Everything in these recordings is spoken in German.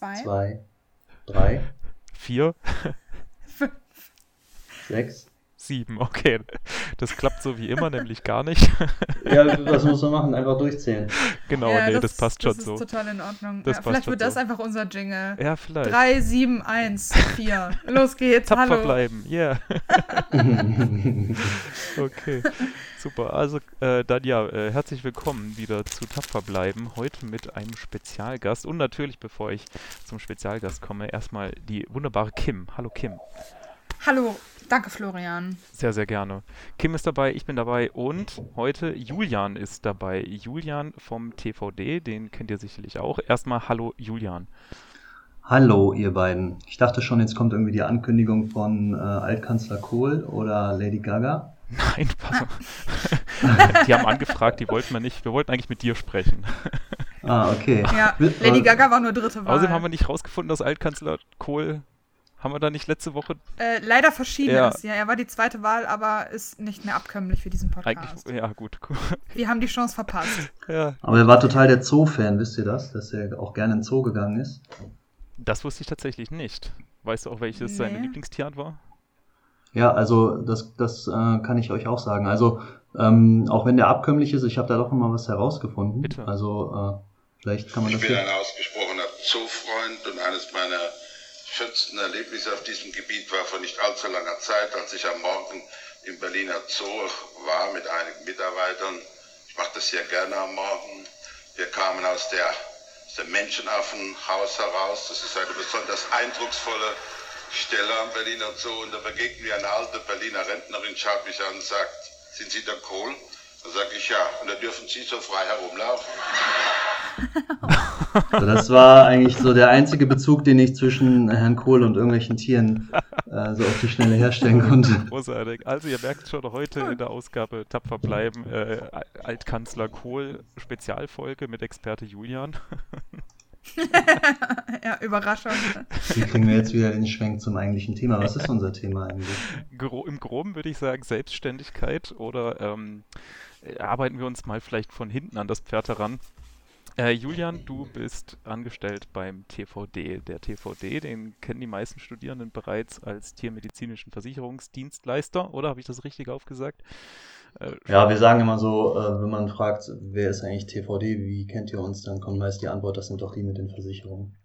Zwei. zwei, drei, Vier, Fünf. sechs. sieben. Okay, das klappt so wie immer, nämlich gar nicht. Ja, was muss man machen? Einfach durchzählen. genau, Ja, nee, das, passt schon das so. ist total in Ordnung. Das ja, passt vielleicht schon wird das so. einfach unser Jingle. Ja, vielleicht. 3, 7, 1, 4. Los geht's. Tapfer Hallo. bleiben, yeah. Okay, super. Also äh, dann ja, äh, herzlich willkommen wieder zu Tapfer bleiben. Heute mit einem Spezialgast und natürlich, bevor ich zum Spezialgast komme, erstmal die wunderbare Kim. Hallo Kim. Hallo. Danke, Florian. Sehr, sehr gerne. Kim ist dabei, ich bin dabei und heute Julian ist dabei. Julian vom TVD, den kennt ihr sicherlich auch. Erstmal Hallo Julian. Hallo, ihr beiden. Ich dachte schon, jetzt kommt irgendwie die Ankündigung von äh, Altkanzler Kohl oder Lady Gaga. Nein, pass auf. Die haben angefragt, die wollten wir nicht. Wir wollten eigentlich mit dir sprechen. Ah, okay. Ja, Lady Gaga war nur dritte Wahl. Außerdem haben wir nicht rausgefunden, dass Altkanzler Kohl. Haben wir da nicht letzte Woche äh, leider verschieden Ja. ist. Ja, er war die zweite Wahl, aber ist nicht mehr abkömmlich für diesen Podcast. eigentlich. Ja, gut. Wir haben die Chance verpasst. Ja, Aber er war total der Zoo-Fan, wisst ihr das? Dass er auch gerne in den Zoo gegangen ist. das wusste ich tatsächlich nicht. Weißt du auch, welches seine Nee. Lieblingstierart war? Ja, also das, das äh, kann ich euch auch sagen. Also ähm, auch wenn der abkömmlich ist, ich habe da doch noch mal was herausgefunden. Bitte. Also äh, vielleicht kann man Ich das bin hier. ein ausgesprochener Zoofreund und eines meiner schönsten Erlebnisse auf diesem Gebiet war vor nicht allzu langer Zeit, als ich am Morgen im Berliner Zoo war mit einigen Mitarbeitern. Ich mache das sehr gerne am Morgen. Wir kamen aus, der, aus dem Menschenaffenhaus heraus. Das ist eine besonders eindrucksvolle Stelle am Berliner Zoo. Und da begegnet mir eine alte Berliner Rentnerin, schaut mich an und sagt, sind Sie der Kohl? Da sage ich ja. Und da dürfen Sie so frei herumlaufen. Also das war eigentlich so der einzige Bezug, den ich zwischen Herrn Kohl und irgendwelchen Tieren äh, so auf die Schnelle herstellen konnte. Großartig. Also ihr merkt schon heute in der Ausgabe Tapfer bleiben, äh, Altkanzler Kohl Spezialfolge mit Experte Julian. ja, Überraschung. Wie kriegen wir jetzt wieder den Schwenk zum eigentlichen Thema? Was ist unser Thema eigentlich? Gro Im Groben würde ich sagen Selbstständigkeit oder ähm, äh, arbeiten wir uns mal vielleicht von hinten an das Pferd heran. Äh, Julian, du bist angestellt beim TVD. Der TVD, den kennen die meisten Studierenden bereits als tiermedizinischen Versicherungsdienstleister, oder habe ich das richtig aufgesagt? Äh, Ja, wir sagen immer so, äh, wenn man fragt, wer ist eigentlich TVD, wie kennt ihr uns, dann kommt meist die Antwort, das sind doch die mit den Versicherungen.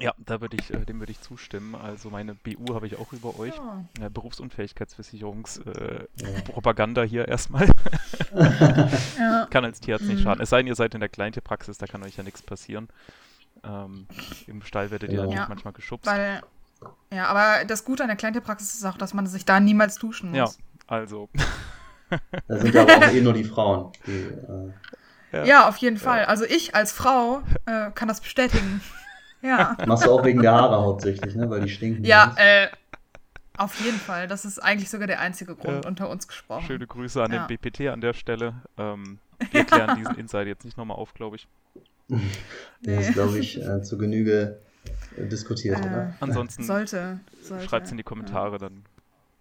Ja, da würde ich, äh, dem würde ich zustimmen. Also meine BU habe ich auch über euch. Ja. Ja, Berufsunfähigkeitsversicherungspropaganda äh, hier erstmal. Ja. kann als Tierarzt nicht Mhm. schaden. Es sei denn, ihr seid in der Kleintierpraxis, da kann euch ja nichts passieren. Ähm, Im Stall werdet ihr natürlich Ja, manchmal geschubst. Weil, ja, aber das Gute an der Kleintierpraxis ist auch, dass man sich da niemals duschen ja, muss. also. Da sind aber auch eh nur die Frauen. Die, äh, Ja, auf jeden Fall. Also ich als Frau äh, kann das bestätigen. Ja. machst du auch wegen der Haare hauptsächlich, ne? Weil die stinken. Ja, äh, auf jeden Fall. Das ist eigentlich sogar der einzige Grund Ja. unter uns gesprochen. Schöne Grüße an Ja. den BPT an der Stelle. Ähm, wir klären diesen Insight jetzt nicht nochmal auf, glaube ich. Der ist, glaube ich, äh, zu Genüge äh, diskutiert, Äh, oder? Ansonsten sollte. sollte. schreibt es in die Kommentare, dann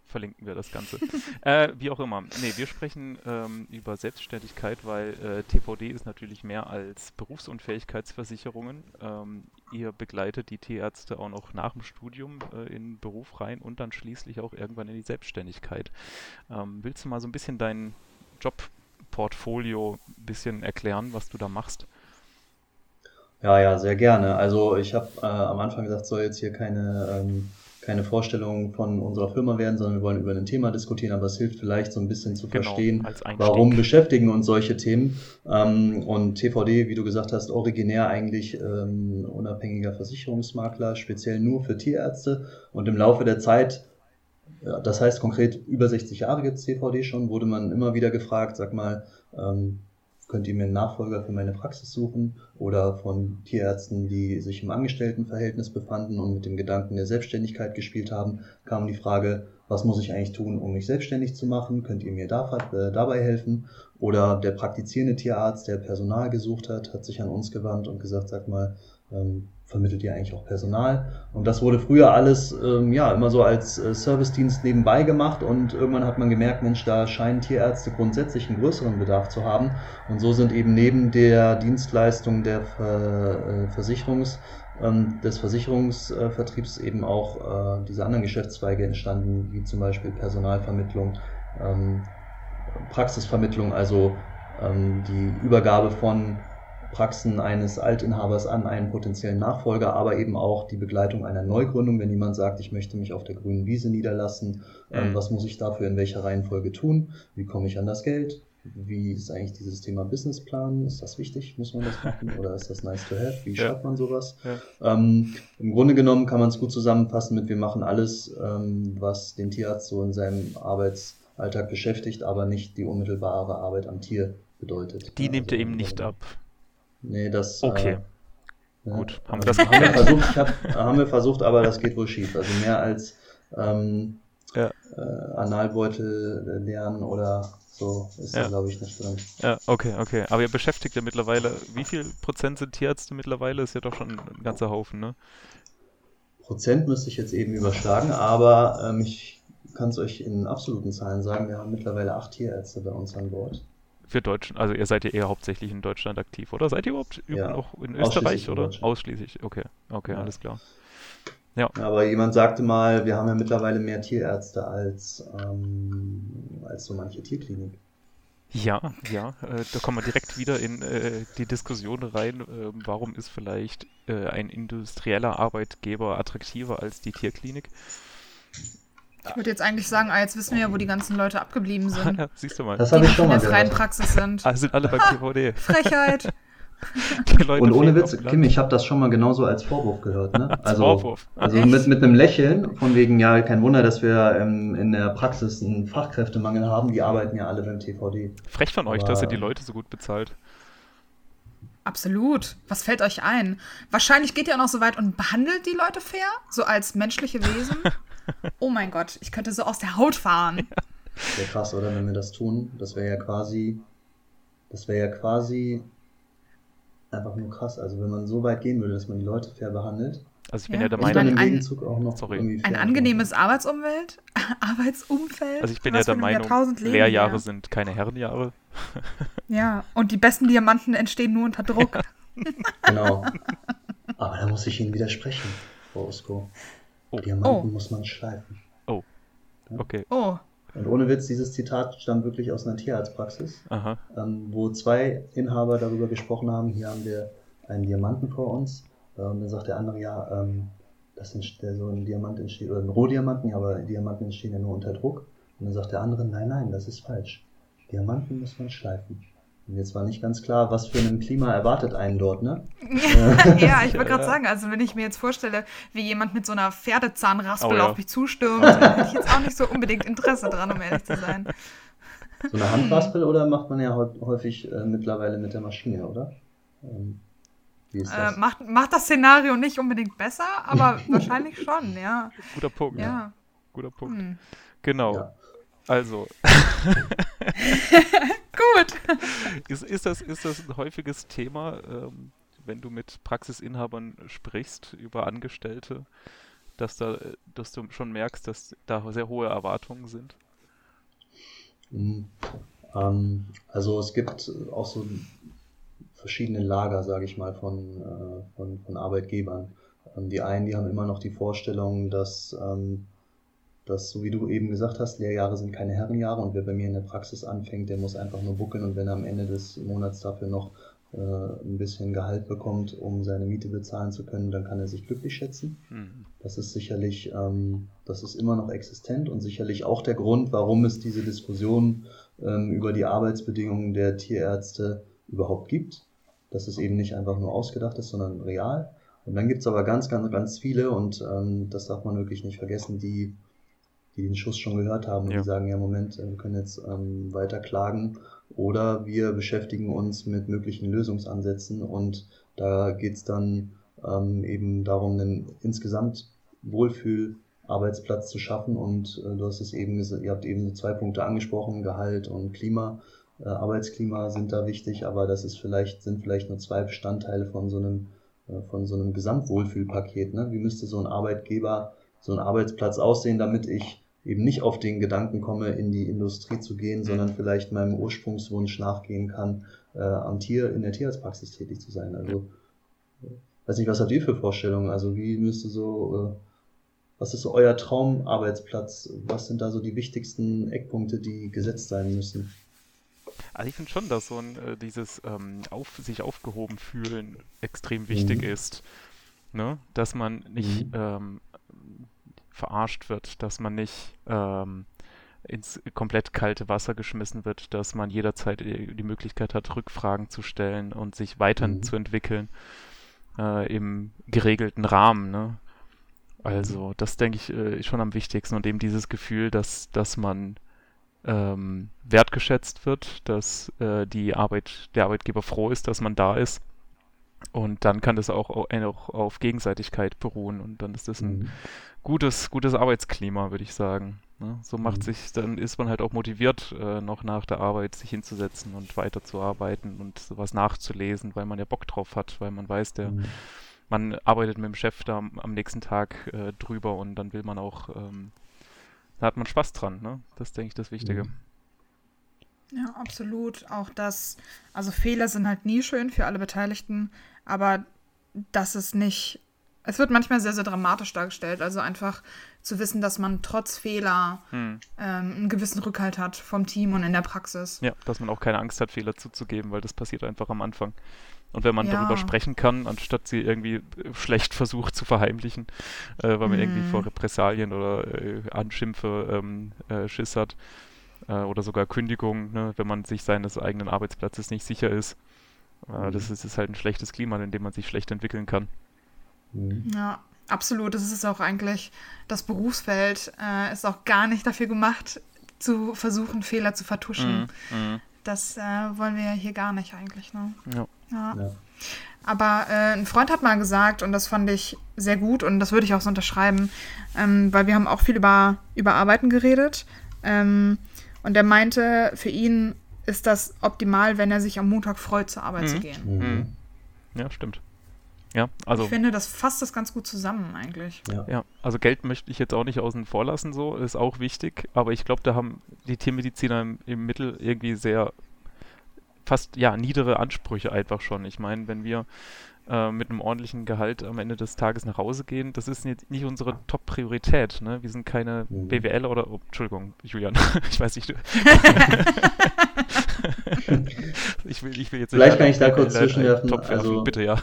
verlinken wir das Ganze. äh, wie auch immer. Nee, wir sprechen ähm, über Selbstständigkeit, weil äh, TVD ist natürlich mehr als Berufsunfähigkeitsversicherungen. Ähm, ihr begleitet die Tierärzte auch noch nach dem Studium äh, in den Beruf rein und dann schließlich auch irgendwann in die Selbstständigkeit. Ähm, willst du mal so ein bisschen dein Jobportfolio ein bisschen erklären, was du da machst? Ja, ja, sehr gerne. Also ich habe äh, am Anfang gesagt, es soll jetzt hier keine, ähm, keine Vorstellung von unserer Firma werden, sondern wir wollen über ein Thema diskutieren, aber es hilft vielleicht so ein bisschen zu Genau, verstehen, warum beschäftigen uns solche Themen. Ähm, und TVD, wie du gesagt hast, originär eigentlich ähm, unabhängiger Versicherungsmakler, speziell nur für Tierärzte. Und im Laufe der Zeit, das heißt konkret über 60 Jahre gibt es TVD schon, wurde man immer wieder gefragt, sag mal, ähm, könnt ihr mir einen Nachfolger für meine Praxis suchen oder von Tierärzten, die sich im Angestelltenverhältnis befanden und mit dem Gedanken der Selbstständigkeit gespielt haben, kam die Frage, was muss ich eigentlich tun, um mich selbstständig zu machen? Könnt ihr mir äh, dabei helfen? Oder der praktizierende Tierarzt, der Personal gesucht hat, hat sich an uns gewandt und gesagt, sag mal, ähm, vermittelt ihr eigentlich auch Personal? Und das wurde früher alles ähm, ja immer so als äh, Servicedienst nebenbei gemacht und irgendwann hat man gemerkt, Mensch, da scheinen Tierärzte grundsätzlich einen größeren Bedarf zu haben. Und so sind eben neben der Dienstleistung der Ver, äh, ähm, des Versicherungsvertriebs eben auch äh, diese anderen Geschäftszweige entstanden, wie zum Beispiel Personalvermittlung, ähm, Praxisvermittlung, also ähm, die Übergabe von Praxen eines Altinhabers an einen potenziellen Nachfolger, aber eben auch die Begleitung einer Neugründung, wenn jemand sagt, ich möchte mich auf der grünen Wiese niederlassen, ähm, Mhm. was muss ich dafür in welcher Reihenfolge tun, wie komme ich an das Geld, wie ist eigentlich dieses Thema Businessplan, ist das wichtig, muss man das machen oder ist das nice to have, wie schafft man sowas? Ja. Ähm, Im Grunde genommen kann man es gut zusammenfassen mit, wir machen alles, ähm, was den Tierarzt so in seinem Arbeitsalltag beschäftigt, aber nicht die unmittelbare Arbeit am Tier bedeutet. Die Ja, nehmt also ihr eben nicht ab. Nee, das. Okay. Äh, Gut, haben wir das haben wir versucht, hab, haben wir versucht, aber das geht wohl schief. Also mehr als ähm, Ja. äh, Analbeutel lernen oder so ist Ja. glaube ich, nicht drin. Ja, okay, okay. Aber ihr beschäftigt ja mittlerweile, wie viel Prozent sind Tierärzte mittlerweile? Ist ja doch schon ein ganzer Haufen, ne? Prozent müsste ich jetzt eben überschlagen, aber ähm, ich kann es euch in absoluten Zahlen sagen, wir haben mittlerweile acht Tierärzte bei uns an Bord. Für Deutschland, also ihr seid ja eher hauptsächlich in Deutschland aktiv, oder? Seid ihr überhaupt Ja, auch in Österreich, in oder? Deutschland. Ausschließlich, okay. Okay, Ja. alles klar. Aber jemand sagte mal, wir haben ja mittlerweile mehr Tierärzte als, ähm, als so manche Tierklinik. Ja, ja, äh, da kommen wir direkt wieder in äh, die Diskussion rein, äh, warum ist vielleicht äh, ein industrieller Arbeitgeber attraktiver als die Tierklinik? Ich würde jetzt eigentlich sagen, ah, jetzt wissen wir ja, wo die ganzen Leute abgeblieben sind. ja, siehst du mal. Das Die habe ich schon in mal der freien gehört. Praxis sind. Ah, sind alle beim TVD. Frechheit. Und ohne Witz. Kim, ich habe das schon mal genauso als Vorwurf gehört. Ne? Also, Vorwurf. also mit, mit einem Lächeln, von wegen, ja, kein Wunder, dass wir ähm, in der Praxis einen Fachkräftemangel haben, die arbeiten ja alle beim TVD. Frech von euch, Aber- dass ihr die Leute so gut bezahlt. Absolut. Was fällt euch ein? Wahrscheinlich geht ihr auch noch so weit und behandelt die Leute fair, so als menschliche Wesen. Oh mein Gott, ich könnte so aus der Haut fahren. Wäre krass, oder, wenn wir das tun? Das wäre ja quasi, das wäre ja quasi einfach nur krass. Also wenn man so weit gehen würde, dass man die Leute fair behandelt Also ich bin Ja, ja der ich Meinung, im ein- Gegenzug auch noch Sorry. irgendwie Ein angenehmes Arbeitsumwelt, Arbeitsumfeld. also ich bin ja der Meinung, Lehrjahre wir. sind keine Herrenjahre. Ja, und die besten Diamanten entstehen nur unter Druck. Genau. Aber da muss ich Ihnen widersprechen, Frau Usko. Oh. Diamanten Oh. muss man schleifen. Okay, Oh, Und ohne Witz, dieses Zitat stammt wirklich aus einer Tierarztpraxis, aha. ähm, wo zwei Inhaber darüber gesprochen haben, hier haben wir einen Diamanten vor uns. Äh, und dann sagt der andere, ja, ähm, das ist der, so ein Diamant entsteht, oder ein Rohdiamanten, ja, aber Diamanten entstehen ja nur unter Druck. Und dann sagt der andere, nein, nein, das ist falsch. Diamanten muss man schleifen. Und jetzt war nicht ganz klar, was für ein Klima erwartet einen dort, ne? ja, ich wollte gerade sagen, also wenn ich mir jetzt vorstelle, wie jemand mit so einer Pferdezahnraspel Oh ja. auf mich zustürmt, hätte ich jetzt auch nicht so unbedingt Interesse dran, um ehrlich zu sein. So eine Handraspel oder macht man ja häu- häufig äh, mittlerweile mit der Maschine, oder? Ähm, wie ist Äh, das? macht, macht das Szenario nicht unbedingt besser, aber wahrscheinlich schon, ja. Guter Punkt. Ja. Guter Punkt. Hm. Genau. Ja. Also, Gut. ist, ist, das, ist das ein häufiges Thema, ähm, wenn du mit Praxisinhabern sprichst über Angestellte, dass, da, äh, dass du schon merkst, dass da sehr hohe Erwartungen sind? Mhm. Ähm, also es gibt auch so verschiedene Lager, sage ich mal, von, äh, von, von Arbeitgebern. Ähm, die einen, die haben immer noch die Vorstellung, dass, ähm, dass, so wie du eben gesagt hast, Lehrjahre sind keine Herrenjahre und wer bei mir in der Praxis anfängt, der muss einfach nur buckeln und wenn er am Ende des Monats dafür noch äh, ein bisschen Gehalt bekommt, um seine Miete bezahlen zu können, dann kann er sich glücklich schätzen. Hm. Das ist sicherlich, ähm, das ist immer noch existent und sicherlich auch der Grund, warum es diese Diskussion ähm, über die Arbeitsbedingungen der Tierärzte überhaupt gibt. Dass es eben nicht einfach nur ausgedacht ist, sondern real. Und dann gibt es aber ganz, ganz, ganz viele und ähm, das darf man wirklich nicht vergessen, die, die den Schuss schon gehört haben und Ja. die sagen, ja Moment, äh, wir können jetzt ähm, weiter klagen oder wir beschäftigen uns mit möglichen Lösungsansätzen und da geht's dann ähm, eben darum, einen insgesamt Wohlfühl-Arbeitsplatz zu schaffen und äh, du hast es eben gesagt, ihr habt eben so zwei Punkte angesprochen, Gehalt und Klima. Äh, Arbeitsklima sind da wichtig, aber das ist vielleicht, sind vielleicht nur zwei Bestandteile von so einem, äh, von so einem Gesamtwohlfühlpaket. Ne? Wie müsste so ein Arbeitgeber, so ein Arbeitsplatz aussehen, damit ich eben nicht auf den Gedanken komme, in die Industrie zu gehen, sondern vielleicht meinem Ursprungswunsch nachgehen kann, äh, am Tier, in der Tierarztpraxis tätig zu sein. Also weiß nicht, was habt ihr für Vorstellungen? Also wie müsste so, äh, was ist so euer Traumarbeitsplatz? Was sind da so die wichtigsten Eckpunkte, die gesetzt sein müssen? Also ich finde schon, dass so ein, äh, dieses ähm, auf, sich aufgehoben fühlen extrem wichtig mhm. ist. Ne? Dass man nicht mhm. ähm, verarscht wird, dass man nicht ähm, ins komplett kalte Wasser geschmissen wird, dass man jederzeit äh, die Möglichkeit hat, Rückfragen zu stellen und sich weiterzuentwickeln mhm. äh, im geregelten Rahmen. Ne? Also das denke ich äh, ist schon am wichtigsten und eben dieses Gefühl, dass, dass man ähm, wertgeschätzt wird, dass äh, die Arbeit, der Arbeitgeber froh ist, dass man da ist. Und dann kann das auch, auch auf Gegenseitigkeit beruhen und dann ist das ein mhm. gutes, gutes Arbeitsklima, würde ich sagen. Ne? So macht mhm. sich, dann ist man halt auch motiviert, äh, noch nach der Arbeit sich hinzusetzen und weiterzuarbeiten und sowas nachzulesen, weil man ja Bock drauf hat, weil man weiß, der, mhm. man arbeitet mit dem Chef da am, nächsten Tag äh, drüber und dann will man auch, ähm, da hat man Spaß dran, ne? Das ist, denke ich, das Wichtige. Mhm. Ja, absolut. Auch das, also Fehler sind halt nie schön für alle Beteiligten, aber das ist nicht es wird manchmal sehr, sehr dramatisch dargestellt. Also einfach zu wissen, dass man trotz Fehler hm. ähm, einen gewissen Rückhalt hat vom Team und in der Praxis. Ja, dass man auch keine Angst hat, Fehler zuzugeben, weil das passiert einfach am Anfang. Und wenn man ja. darüber sprechen kann, anstatt sie irgendwie schlecht versucht zu verheimlichen, äh, weil man hm. irgendwie vor Repressalien oder äh, Anschimpfe ähm, äh, Schiss hat äh, oder sogar Kündigung, ne, wenn man sich seines eigenen Arbeitsplatzes nicht sicher ist. Äh, das ist, ist halt ein schlechtes Klima, in dem man sich schlecht entwickeln kann. Mhm. Ja, absolut. Das ist auch eigentlich, das Berufsfeld äh, ist auch gar nicht dafür gemacht, zu versuchen, Fehler zu vertuschen. Mhm. Mhm. Das äh, wollen wir hier gar nicht eigentlich. Ne? Ja. ja. ja. Aber äh, ein Freund hat mal gesagt, und das fand ich sehr gut und das würde ich auch so unterschreiben, ähm, weil wir haben auch viel über, über Arbeiten geredet. Ähm, und er meinte, für ihn ist das optimal, wenn er sich am Montag freut, zur Arbeit mhm. zu gehen. Mhm. Ja, stimmt. Ja, also. Ich finde, das fasst das ganz gut zusammen eigentlich. Ja. ja, also Geld möchte ich jetzt auch nicht außen vor lassen, so, ist auch wichtig, aber ich glaube, da haben die Tiermediziner im, im Mittel irgendwie sehr fast ja niedere Ansprüche einfach schon. Ich meine, wenn wir äh, mit einem ordentlichen Gehalt am Ende des Tages nach Hause gehen, das ist nicht, nicht unsere Top-Priorität. Ne? Wir sind keine mhm. BWL oder, oh, Entschuldigung, Julian, ich weiß nicht. ich, will, ich will jetzt Vielleicht kann ich da kurz zwischenwerfen. Also, bitte, ja.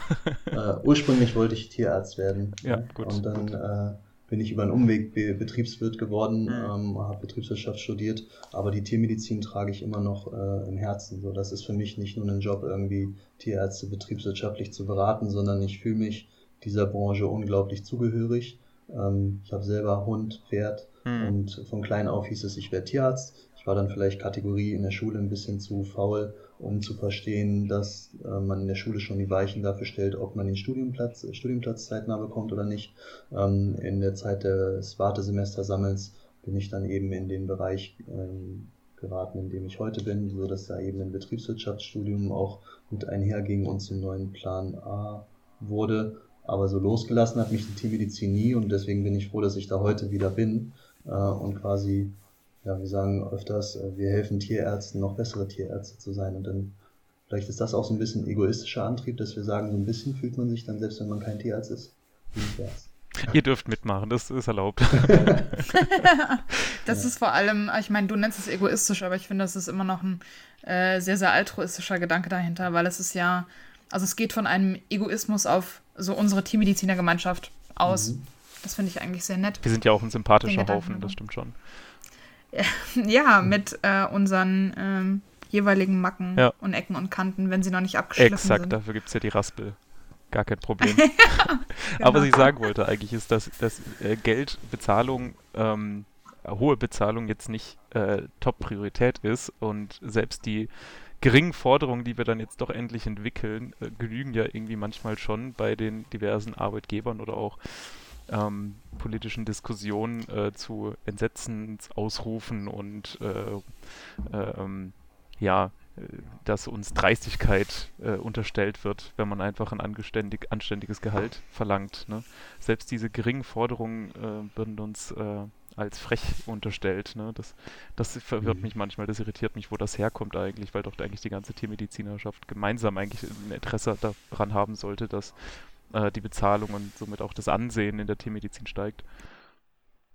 äh, ursprünglich wollte ich Tierarzt werden. Ja, gut. Und dann äh, bin ich über einen Umweg Betriebswirt geworden, mhm. ähm, habe Betriebswirtschaft studiert, aber die Tiermedizin trage ich immer noch äh, im Herzen. So, das ist für mich nicht nur ein Job, irgendwie Tierärzte betriebswirtschaftlich zu beraten, sondern ich fühle mich dieser Branche unglaublich zugehörig. Ähm, ich habe selber Hund, Pferd mhm. und von klein auf hieß es, ich werde Tierarzt. Ich war dann vielleicht Kategorie in der Schule ein bisschen zu faul, um zu verstehen, dass äh, man in der Schule schon die Weichen dafür stellt, ob man den Studienplatz, äh, Studienplatz zeitnah bekommt oder nicht. Ähm, in der Zeit des Wartesemestersammels bin ich dann eben in den Bereich ähm, geraten, in dem ich heute bin, so dass da eben ein Betriebswirtschaftsstudium auch gut einherging und zum neuen Plan A wurde. Aber so losgelassen hat mich die Tiermedizin nie und deswegen bin ich froh, dass ich da heute wieder bin äh, und quasi ja, wir sagen öfters, äh, wir helfen Tierärzten, noch bessere Tierärzte zu sein. Und dann, vielleicht ist das auch so ein bisschen egoistischer Antrieb, dass wir sagen, so ein bisschen fühlt man sich dann, selbst wenn man kein Tierarzt ist, wie ein Tierarzt. Ihr dürft mitmachen, das ist erlaubt. das ja. ist vor allem, ich meine, du nennst es egoistisch, aber ich finde, das ist immer noch ein äh, sehr, sehr altruistischer Gedanke dahinter, weil es ist ja, also es geht von einem Egoismus auf so unsere Tiermedizinergemeinschaft aus. Mhm. Das finde ich eigentlich sehr nett. Wir sind ja auch ein sympathischer Haufen, das stimmt schon. Ja, mit äh, unseren ähm, jeweiligen Macken ja. und Ecken und Kanten, wenn sie noch nicht abgeschliffen Exakt, sind. Exakt, dafür gibt es ja die Raspel. Gar kein Problem. ja, genau. Aber was ich sagen wollte eigentlich ist, dass, dass äh, Geldbezahlung, ähm, hohe Bezahlung jetzt nicht äh, Top-Priorität ist und selbst die geringen Forderungen, die wir dann jetzt doch endlich entwickeln, äh, genügen ja irgendwie manchmal schon bei den diversen Arbeitgebern oder auch ähm, politischen Diskussionen äh, zu Entsetzensausrufen und äh, äh, ähm, ja, äh, dass uns Dreistigkeit äh, unterstellt wird, wenn man einfach ein anständig, anständiges Gehalt verlangt. Ne? Selbst diese geringen Forderungen äh, würden uns als frech unterstellt. Ne? Das, das verwirrt mhm. mich manchmal, das irritiert mich, wo das herkommt eigentlich, weil doch eigentlich die ganze Tiermedizinerschaft gemeinsam eigentlich ein Interesse daran haben sollte, dass äh, die Bezahlung und somit auch das Ansehen in der Tiermedizin steigt.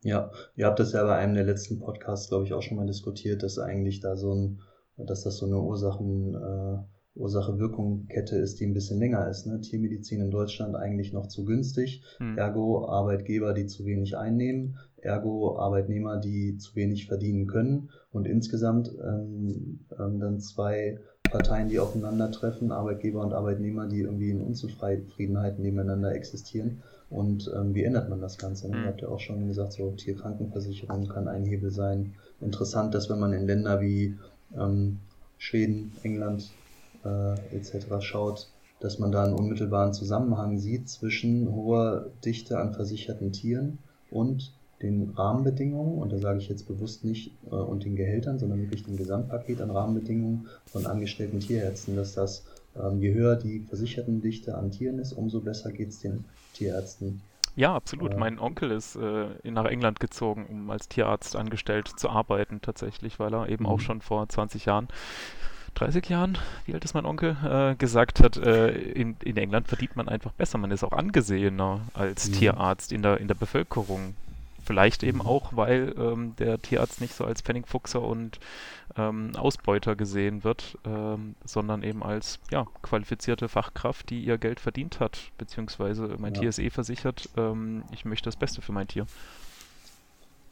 Ja, ihr habt das ja bei einem der letzten Podcasts, glaube ich, auch schon mal diskutiert, dass eigentlich da so ein, dass das so eine Ursachen, äh, Ursache-Wirkung-Kette ist, die ein bisschen länger ist. Ne? Tiermedizin in Deutschland eigentlich noch zu günstig, hm. ergo Arbeitgeber, die zu wenig einnehmen, ergo Arbeitnehmer, die zu wenig verdienen können und insgesamt ähm, ähm, dann zwei Parteien, die aufeinandertreffen, Arbeitgeber und Arbeitnehmer, die irgendwie in Unzufriedenheit nebeneinander existieren. Und ähm, wie ändert man das Ganze? Ne? Ihr habt ja auch schon gesagt, so Tierkrankenversicherung kann ein Hebel sein. Interessant, dass wenn man in Länder wie ähm, Schweden, England äh, etc. schaut, dass man da einen unmittelbaren Zusammenhang sieht zwischen hoher Dichte an versicherten Tieren und den Rahmenbedingungen, und da sage ich jetzt bewusst nicht äh, und den Gehältern, sondern wirklich dem Gesamtpaket an Rahmenbedingungen von angestellten Tierärzten, dass das, ähm, je höher die Versichertendichte an Tieren ist, umso besser geht es den Tierärzten. Ja, absolut. Äh, mein Onkel ist äh, nach England gezogen, um als Tierarzt angestellt zu arbeiten, tatsächlich, weil er eben auch mhm. schon vor 20 Jahren 30 Jahren, wie alt ist mein Onkel, äh, gesagt hat, äh, in, in England verdient man einfach besser. Man ist auch angesehener als mhm. Tierarzt in der, in der Bevölkerung. Vielleicht eben auch, weil ähm, der Tierarzt nicht so als Pfennigfuchser und ähm, Ausbeuter gesehen wird, ähm, sondern eben als ja, qualifizierte Fachkraft, die ihr Geld verdient hat, beziehungsweise mein ja. Tier ist eh versichert, ähm, ich möchte das Beste für mein Tier.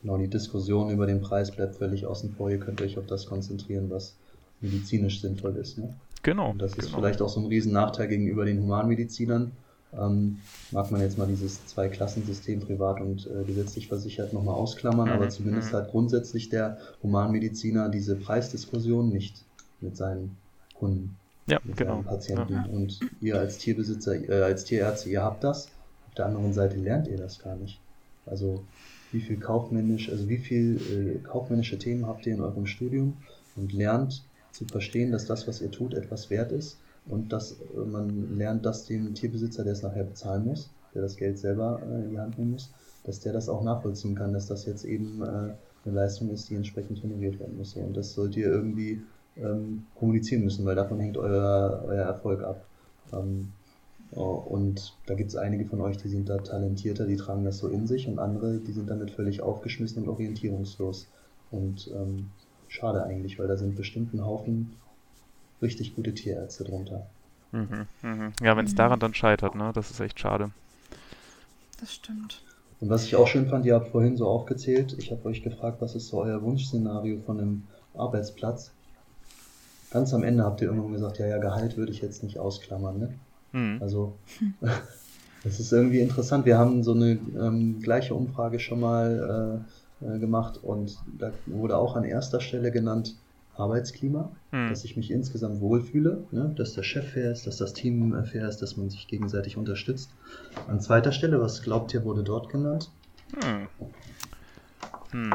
Genau, die Diskussion über den Preis bleibt völlig außen vor. Ihr könnt euch auf das konzentrieren, was medizinisch sinnvoll ist. Ne? Genau. Und das ist genau. vielleicht auch so ein Riesennachteil gegenüber den Humanmedizinern. Ähm, mag man jetzt mal dieses Zwei-Klassensystem privat und äh, gesetzlich versichert nochmal ausklammern, mhm. aber zumindest mhm. hat grundsätzlich der Humanmediziner diese Preisdiskussion nicht mit seinen Kunden, ja, mit genau. seinen Patienten. Ja. Und ihr als Tierbesitzer, äh, als Tierärzte, ihr habt das. Auf der anderen Seite lernt ihr das gar nicht. Also wie viel kaufmännisch, also wie viel äh, kaufmännische Themen habt ihr in eurem Studium und lernt zu verstehen, dass das, was ihr tut, etwas wert ist und dass äh, man lernt, dass dem Tierbesitzer, der es nachher bezahlen muss, der das Geld selber äh, in die Hand nehmen muss, dass der das auch nachvollziehen kann, dass das jetzt eben äh, eine Leistung ist, die entsprechend honoriert werden muss. Und das sollt ihr irgendwie ähm, kommunizieren müssen, weil davon hängt euer, euer Erfolg ab. Ähm, und da gibt es einige von euch, die sind da talentierter, die tragen das so in sich und andere, die sind damit völlig aufgeschmissen und orientierungslos. Und ähm, schade eigentlich, weil da sind bestimmt ein Haufen richtig gute Tierärzte drunter. Mhm, mh. Ja, wenn es mhm. daran dann scheitert, ne? Das ist echt schade. Das stimmt. Und was ich auch schön fand, ihr habt vorhin so aufgezählt, ich habe euch gefragt, was ist so euer Wunschszenario von einem Arbeitsplatz? Ganz am Ende habt ihr irgendwann gesagt, ja, ja, Gehalt würde ich jetzt nicht ausklammern, ne? Mhm. Also, das ist irgendwie interessant. Wir haben so eine ähm, gleiche Umfrage schon mal äh, äh, gemacht und da wurde auch an erster Stelle genannt, Arbeitsklima, hm. dass ich mich insgesamt wohlfühle, ne? dass der Chef fair ist, dass das Team fair ist, dass man sich gegenseitig unterstützt. An zweiter Stelle, was glaubt ihr, wurde dort genannt? Hm. Hm.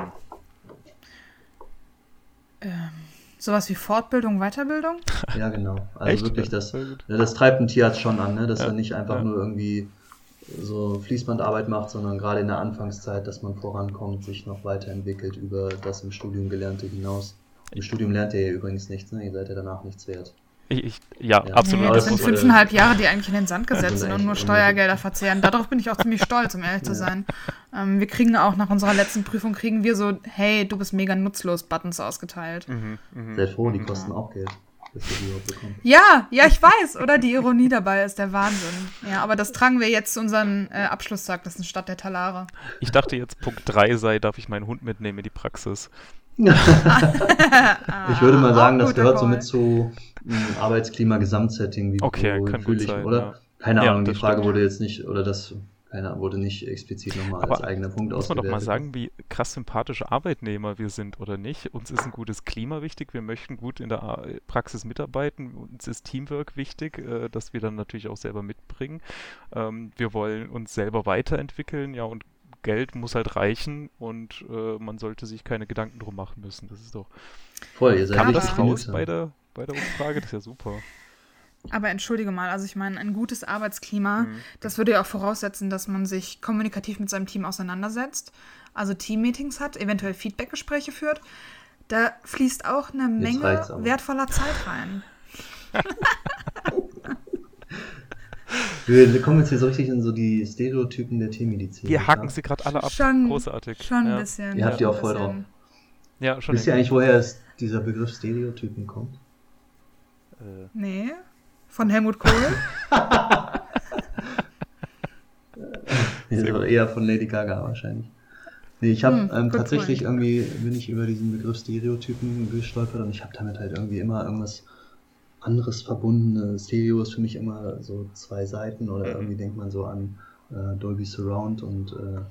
Ähm, sowas wie Fortbildung, Weiterbildung? Ja, genau. Also Echt? wirklich, das, das treibt ein Tierarzt schon an, ne? dass ja. er nicht einfach ja. nur irgendwie so Fließbandarbeit macht, sondern gerade in der Anfangszeit, dass man vorankommt, sich noch weiterentwickelt über das im Studium Gelernte hinaus. Im Studium lernt ihr ja übrigens nichts, ne? Ihr seid ja danach nichts wert. Ich, ich, ja, ja, absolut. Nee, das sind fünfeinhalb Jahre, die eigentlich in den Sand gesetzt sind und nur Steuergelder verzehren. Darauf bin ich auch ziemlich stolz, um ehrlich zu sein. Ähm, wir kriegen auch nach unserer letzten Prüfung, kriegen wir so, hey, du bist mega nutzlos, Buttons ausgeteilt. Mhm, mh. Seid froh, die kosten auch Geld. Ja, ja, ich weiß, oder? Die Ironie dabei ist der Wahnsinn. Ja, aber das tragen wir jetzt zu unseren äh, Abschlusszeugnissen statt der Talare. Ich dachte jetzt, Punkt 3 sei, darf ich meinen Hund mitnehmen in die Praxis. ich würde mal sagen, das gehört so mit zu um, Arbeitsklima, Gesamtsetting, wie okay, wo kann gut ich, sein, oder? Ja. Keine Ahnung, die Frage stimmt. wurde jetzt nicht, oder das keine, wurde nicht explizit nochmal als eigener Punkt muss ausgewertet. Muss man doch mal sagen, wie krass sympathische Arbeitnehmer wir sind, oder nicht? Uns ist ein gutes Klima wichtig, wir möchten gut in der Praxis mitarbeiten, uns ist Teamwork wichtig, äh, das wir dann natürlich auch selber mitbringen. Ähm, wir wollen uns selber weiterentwickeln, ja, und Geld muss halt reichen und äh, man sollte sich keine Gedanken drum machen müssen. Das ist doch. Voll, ihr seid Kam das raus bei der, bei der Umfrage? Das ist ja super. Aber entschuldige mal, also ich meine, ein gutes Arbeitsklima, mhm. das würde ja auch voraussetzen, dass man sich kommunikativ mit seinem Team auseinandersetzt, also Teammeetings hat, eventuell Feedbackgespräche führt. Da fließt auch eine Menge wertvoller Zeit rein. Wir kommen jetzt hier so richtig in so die Stereotypen der Tiermedizin. Wir hacken sie gerade alle ab. Schon, Großartig. Schon ein ja. bisschen. Ihr habt die ja, auch voll drauf. Ja, schon. Wisst ihr eigentlich, woher es, dieser Begriff Stereotypen kommt? Äh, Nee. Von Helmut Kohl? Eher von Lady Gaga wahrscheinlich. Nee, ich habe Hm, ähm, tatsächlich point. irgendwie, bin ich über diesen Begriff Stereotypen gestolpert und ich habe damit halt irgendwie immer irgendwas anderes verbunden. Stereo ist für mich immer so zwei Seiten oder Mhm. irgendwie denkt man so an äh, Dolby Surround und äh,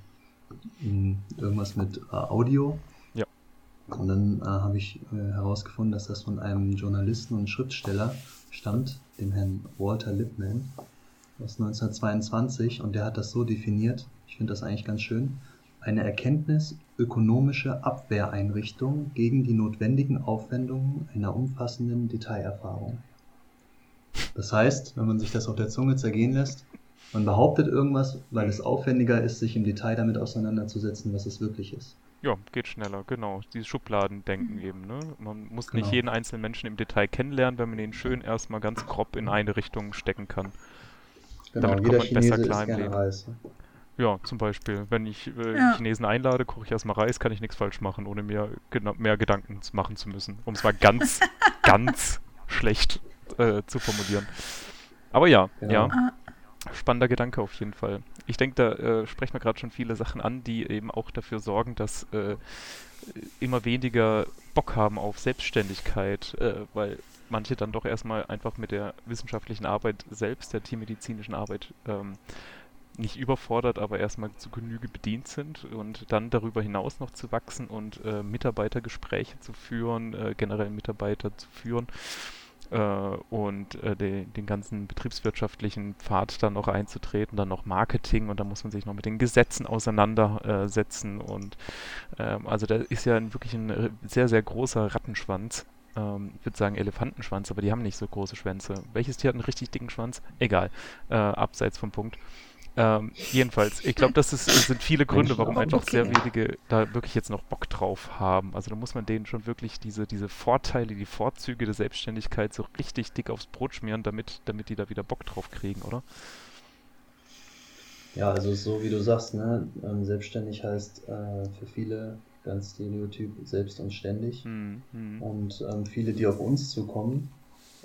irgendwas mit äh, Audio. Ja. Und dann äh, habe ich äh, herausgefunden, dass das von einem Journalisten und Schriftsteller stammt, dem Herrn Walter Lippmann aus 1922 und der hat das so definiert, ich finde das eigentlich ganz schön, eine erkenntnis-ökonomische Abwehreinrichtung gegen die notwendigen Aufwendungen einer umfassenden Detailerfahrung. Das heißt, wenn man sich das auf der Zunge zergehen lässt, man behauptet irgendwas, weil es aufwendiger ist, sich im Detail damit auseinanderzusetzen, was es wirklich ist. ja, geht schneller, genau. Dieses Schubladendenken eben, ne? Man muss nicht Genau. jeden einzelnen Menschen im Detail kennenlernen, wenn man ihn schön erstmal ganz grob in eine Richtung stecken kann. Genau, Damit jeder kommt man besser Chinese klar isst im Leben. Reis. ne? Ja, zum Beispiel. Wenn ich äh, Ja. Chinesen einlade, koche ich erstmal Reis, kann ich nichts falsch machen, ohne mir gena- mehr Gedanken zu machen zu müssen. Um es mal ganz, ganz schlecht äh, zu formulieren. Aber ja, Genau. ja. Spannender Gedanke auf jeden Fall. Ich denke, da äh, sprechen wir gerade schon viele Sachen an, die eben auch dafür sorgen, dass äh, immer weniger Bock haben auf Selbstständigkeit, äh, weil manche dann doch erstmal einfach mit der wissenschaftlichen Arbeit selbst, der tiermedizinischen Arbeit, ähm, nicht überfordert, aber erstmal zu Genüge bedient sind und dann darüber hinaus noch zu wachsen und äh, Mitarbeitergespräche zu führen, äh, generell Mitarbeiter zu führen äh, und äh, de, den ganzen betriebswirtschaftlichen Pfad dann noch einzutreten, dann noch Marketing und dann muss man sich noch mit den Gesetzen auseinandersetzen und ähm, also da ist ja wirklich ein äh, sehr, sehr großer Rattenschwanz. Ähm, ich würde sagen Elefantenschwanz, aber die haben nicht so große Schwänze. Welches Tier hat einen richtig dicken Schwanz? Egal, äh, abseits vom Punkt. Ähm, jedenfalls, ich glaube, das ist, sind viele Gründe, warum einfach sehr wenige da wirklich jetzt noch Bock drauf haben. Also da muss man denen schon wirklich diese, diese Vorteile, die Vorzüge der Selbstständigkeit so richtig dick aufs Brot schmieren, damit, damit die da wieder Bock drauf kriegen, oder? Ja, also so wie du sagst, ne, ähm, selbstständig heißt äh, für viele ganz stereotyp selbst und ständig. Hm, hm. Und ähm, viele, die auf uns zukommen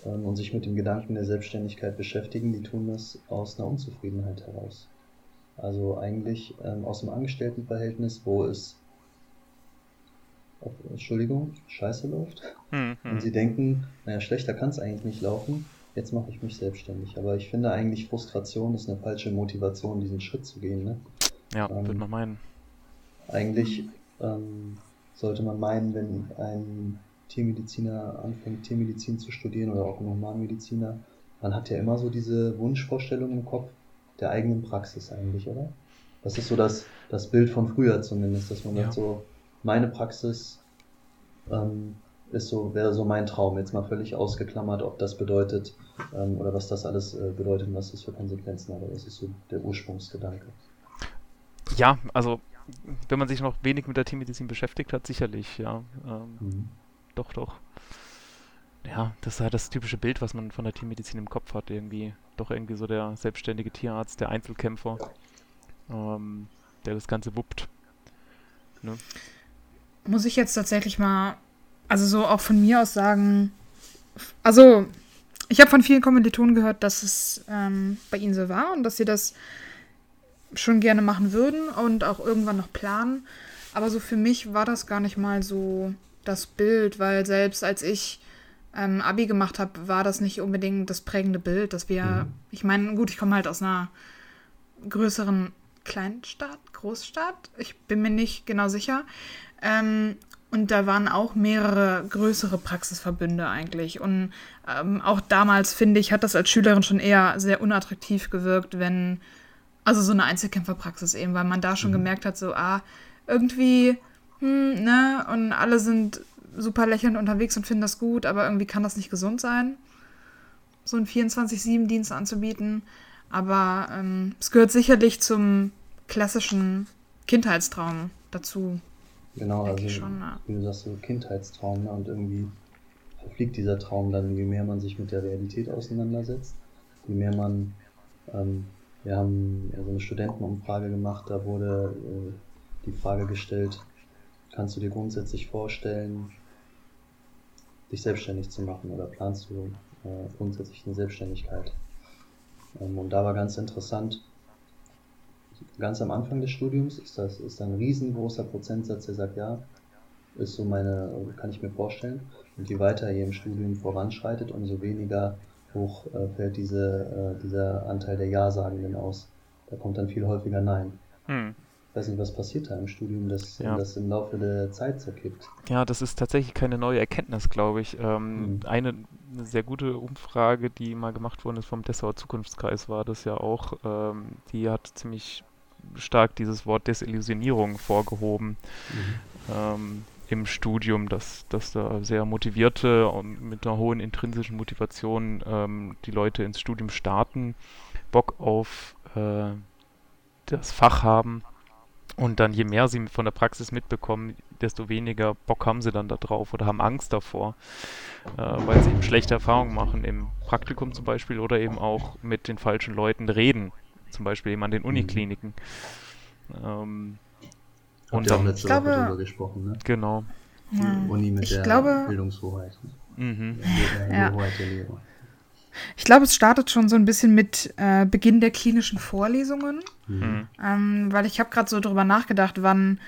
ähm, und sich mit dem Gedanken der Selbstständigkeit beschäftigen, die tun das aus einer Unzufriedenheit heraus. Also eigentlich ähm, aus dem Angestelltenverhältnis, wo es, auf, Entschuldigung, scheiße läuft. Hm, Und sie denken, naja, schlechter kann es eigentlich nicht laufen, jetzt mache ich mich selbstständig. Aber ich finde eigentlich, Frustration ist eine falsche Motivation, diesen Schritt zu gehen. Ne? Ja, ähm, würde man meinen. Eigentlich ähm, sollte man meinen, wenn ein Tiermediziner anfängt, Tiermedizin zu studieren oder auch ein Humanmediziner, man hat ja immer so diese Wunschvorstellung im Kopf der eigenen Praxis eigentlich, oder? Das ist so das, das Bild von früher zumindest, dass man Ja. sagt so, meine Praxis ähm, ist so, wäre so mein Traum, jetzt mal völlig ausgeklammert, ob das bedeutet ähm, oder was das alles äh, bedeutet und was das für Konsequenzen hat. Aber das ist so der Ursprungsgedanke. Ja, also wenn man sich noch wenig mit der Tiermedizin beschäftigt hat, sicherlich, ja. Ähm, Mhm. Doch, doch. Ja, das ist halt das typische Bild, was man von der Tiermedizin im Kopf hat, irgendwie. Doch irgendwie so der selbstständige Tierarzt, der Einzelkämpfer, ähm, der das Ganze wuppt. Ne? Muss ich jetzt tatsächlich mal, also so auch von mir aus sagen, also ich habe von vielen Kommilitonen gehört, dass es ähm, bei ihnen so war und dass sie das schon gerne machen würden und auch irgendwann noch planen. Aber so für mich war das gar nicht mal so das Bild, weil selbst als ich ähm, Abi gemacht habe, war das nicht unbedingt das prägende Bild, dass wir, Mhm. ich meine, gut, ich komme halt aus einer größeren Kleinstadt, Großstadt, ich bin mir nicht genau sicher. Ähm, und da waren auch mehrere größere Praxisverbünde eigentlich. Und ähm, auch damals, finde ich, hat das als Schülerin schon eher sehr unattraktiv gewirkt, wenn, also so eine Einzelkämpferpraxis eben, weil man da schon gemerkt hat, so, ah, irgendwie, hm, ne, und alle sind super lächelnd unterwegs und finden das gut, aber irgendwie kann das nicht gesund sein, so einen 24-7-Dienst anzubieten. Aber ähm, es gehört sicherlich zum klassischen Kindheitstraum dazu. Genau, also schon, wie du sagst, so Kindheitstraum, ne? Und irgendwie verfliegt dieser Traum dann, je mehr man sich mit der Realität auseinandersetzt, je mehr man Ähm, wir haben ja so eine Studentenumfrage gemacht, da wurde äh, die Frage gestellt, kannst du dir grundsätzlich vorstellen, dich selbstständig zu machen oder planst du äh, grundsätzlich eine Selbstständigkeit? Ähm, und da war ganz interessant, ganz am Anfang des Studiums ist das ist ein riesengroßer Prozentsatz, der sagt, ja, ist so meine, kann ich mir vorstellen. Und je weiter ihr im Studium voranschreitet, umso weniger hoch äh, fällt diese, äh, dieser Anteil der Ja-Sagenden aus. Da kommt dann viel häufiger Nein. Hm. Weiß nicht, was passiert da im Studium, dass ja. das im Laufe der Zeit zerkippt. Ja, das ist tatsächlich keine neue Erkenntnis, glaube ich. Ähm, hm. eine, eine, sehr gute Umfrage, die mal gemacht worden ist vom Dessauer Zukunftskreis, war das ja auch. Ähm, die hat ziemlich stark dieses Wort Desillusionierung vorgehoben. Mhm. Ähm, im Studium, dass, dass da sehr motivierte und mit einer hohen intrinsischen Motivation ähm, die Leute ins Studium starten, Bock auf äh, das Fach haben und dann je mehr sie von der Praxis mitbekommen, desto weniger Bock haben sie dann da drauf oder haben Angst davor, äh, weil sie eben schlechte Erfahrungen machen im Praktikum zum Beispiel oder eben auch mit den falschen Leuten reden, zum Beispiel eben an den mhm. Unikliniken. Ähm, und Habt ihr auch letzte glaube, Woche darüber gesprochen, ne? Genau. Die ja. Uni mit ich der glaube, Bildungshoheit. Mhm. Ja. Ich glaube, es startet schon so ein bisschen mit äh, Beginn der klinischen Vorlesungen, mhm. ähm, weil ich habe gerade so drüber nachgedacht, wann,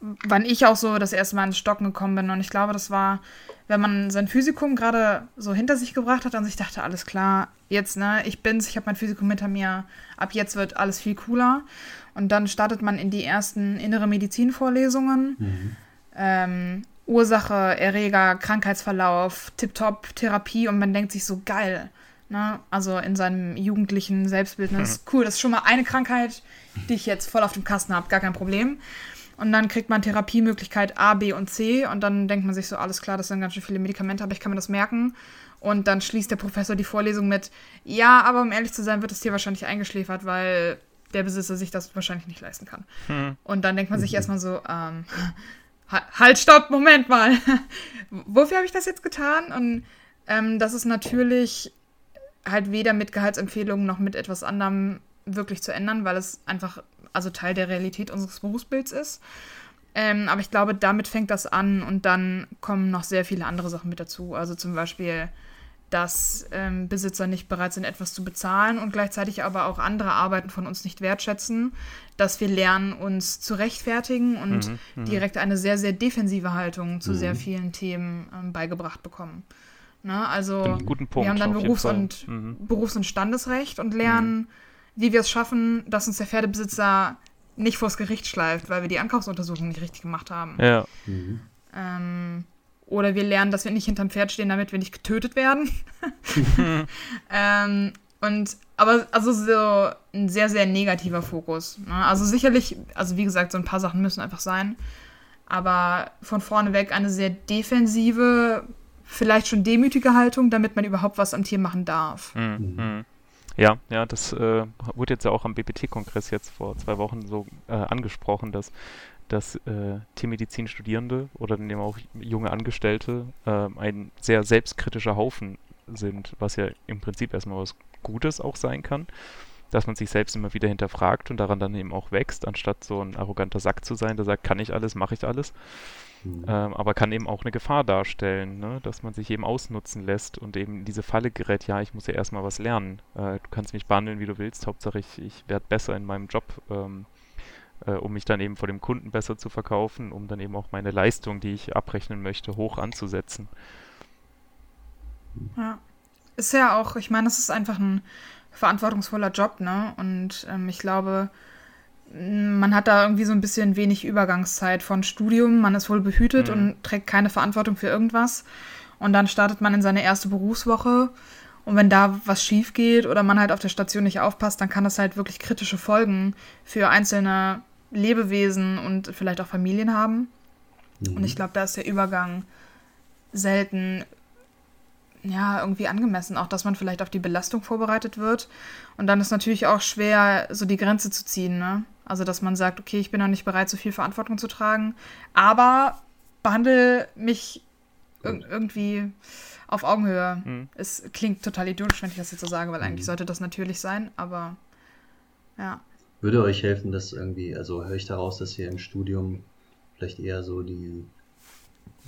wann ich auch so das erste Mal ins Stocken gekommen bin. Und ich glaube, das war, wenn man sein Physikum gerade so hinter sich gebracht hat und sich dachte, alles klar, jetzt, ne, ich bin's, ich habe mein Physikum hinter mir, ab jetzt wird alles viel cooler. Und dann startet man in die ersten innere Medizin-Vorlesungen. Mhm. Ähm, Ursache, Erreger, Krankheitsverlauf, Tip-Top, Therapie und man denkt sich so geil. Ne? Also in seinem jugendlichen Selbstbildnis, mhm. cool, das ist schon mal eine Krankheit, die ich jetzt voll auf dem Kasten habe, gar kein Problem. Und dann kriegt man Therapiemöglichkeit A, B und C und dann denkt man sich so, alles klar, das sind ganz schön viele Medikamente, aber ich kann mir das merken. Und dann schließt der Professor die Vorlesung mit, ja, aber um ehrlich zu sein, wird es dir wahrscheinlich eingeschläfert, weil der Besitzer sich das wahrscheinlich nicht leisten kann. Hm. Und dann denkt man sich erstmal so, ähm, halt, stopp, Moment mal. Wofür habe ich das jetzt getan? Und ähm, das ist natürlich halt weder mit Gehaltsempfehlungen noch mit etwas anderem wirklich zu ändern, weil es einfach also Teil der Realität unseres Berufsbilds ist. Ähm, aber ich glaube, damit fängt das an und dann kommen noch sehr viele andere Sachen mit dazu. Also zum Beispiel dass ähm, Besitzer nicht bereit sind, etwas zu bezahlen und gleichzeitig aber auch andere Arbeiten von uns nicht wertschätzen, dass wir lernen, uns zu rechtfertigen und mhm, mhm. direkt eine sehr, sehr defensive Haltung zu mhm. sehr vielen Themen ähm, beigebracht bekommen. Ne? Also Punkt, wir haben dann Berufs- und, mhm. Berufs- und Standesrecht und lernen, mhm. wie wir es schaffen, dass uns der Pferdebesitzer nicht vors Gericht schleift, weil wir die Ankaufsuntersuchung nicht richtig gemacht haben. Ja. Mhm. Ähm, oder wir lernen, dass wir nicht hinterm Pferd stehen, damit wir nicht getötet werden. ähm, und aber also so ein sehr, sehr negativer Fokus. Ne? Also sicherlich, also wie gesagt, so ein paar Sachen müssen einfach sein. Aber von vorne weg eine sehr defensive, vielleicht schon demütige Haltung, damit man überhaupt was am Tier machen darf. Mhm. mhm. Ja, ja, das äh, wurde jetzt ja auch am BPT-Kongress jetzt vor zwei Wochen so äh, angesprochen, dass dass äh, Tiermedizin-Studierende oder dann eben auch junge Angestellte äh, ein sehr selbstkritischer Haufen sind, was ja im Prinzip erstmal was Gutes auch sein kann, dass man sich selbst immer wieder hinterfragt und daran dann eben auch wächst, anstatt so ein arroganter Sack zu sein, der sagt, kann ich alles, mache ich alles. Mhm. Ähm, aber kann eben auch eine Gefahr darstellen, ne? dass man sich eben ausnutzen lässt und eben in diese Falle gerät, ja, ich muss ja erstmal was lernen. Äh, du kannst mich behandeln, wie du willst, Hauptsache ich, ich werde besser in meinem Job. Ähm, äh, um mich dann eben vor dem Kunden besser zu verkaufen, um dann eben auch meine Leistung, die ich abrechnen möchte, hoch anzusetzen. Ja. Ist ja auch, ich meine, es ist einfach ein verantwortungsvoller Job, ne? Und ähm, ich glaube, man hat da irgendwie so ein bisschen wenig Übergangszeit von Studium, man ist wohl behütet mhm. und trägt keine Verantwortung für irgendwas. Und dann startet man in seine erste Berufswoche. Und wenn da was schief geht oder man halt auf der Station nicht aufpasst, dann kann das halt wirklich kritische Folgen für einzelne Lebewesen und vielleicht auch Familien haben. Mhm. Und ich glaube, da ist der Übergang selten ja, irgendwie angemessen, auch dass man vielleicht auf die Belastung vorbereitet wird. Und dann ist natürlich auch schwer, so die Grenze zu ziehen. Ne? Also, dass man sagt, okay, ich bin noch nicht bereit, so viel Verantwortung zu tragen, aber behandle mich ir irgendwie auf Augenhöhe. Mhm. Es klingt total idiotisch, wenn ich das jetzt so sage, weil eigentlich mhm. sollte das natürlich sein, aber ja. Würde euch helfen, dass irgendwie, also höre ich daraus, dass ihr im Studium vielleicht eher so die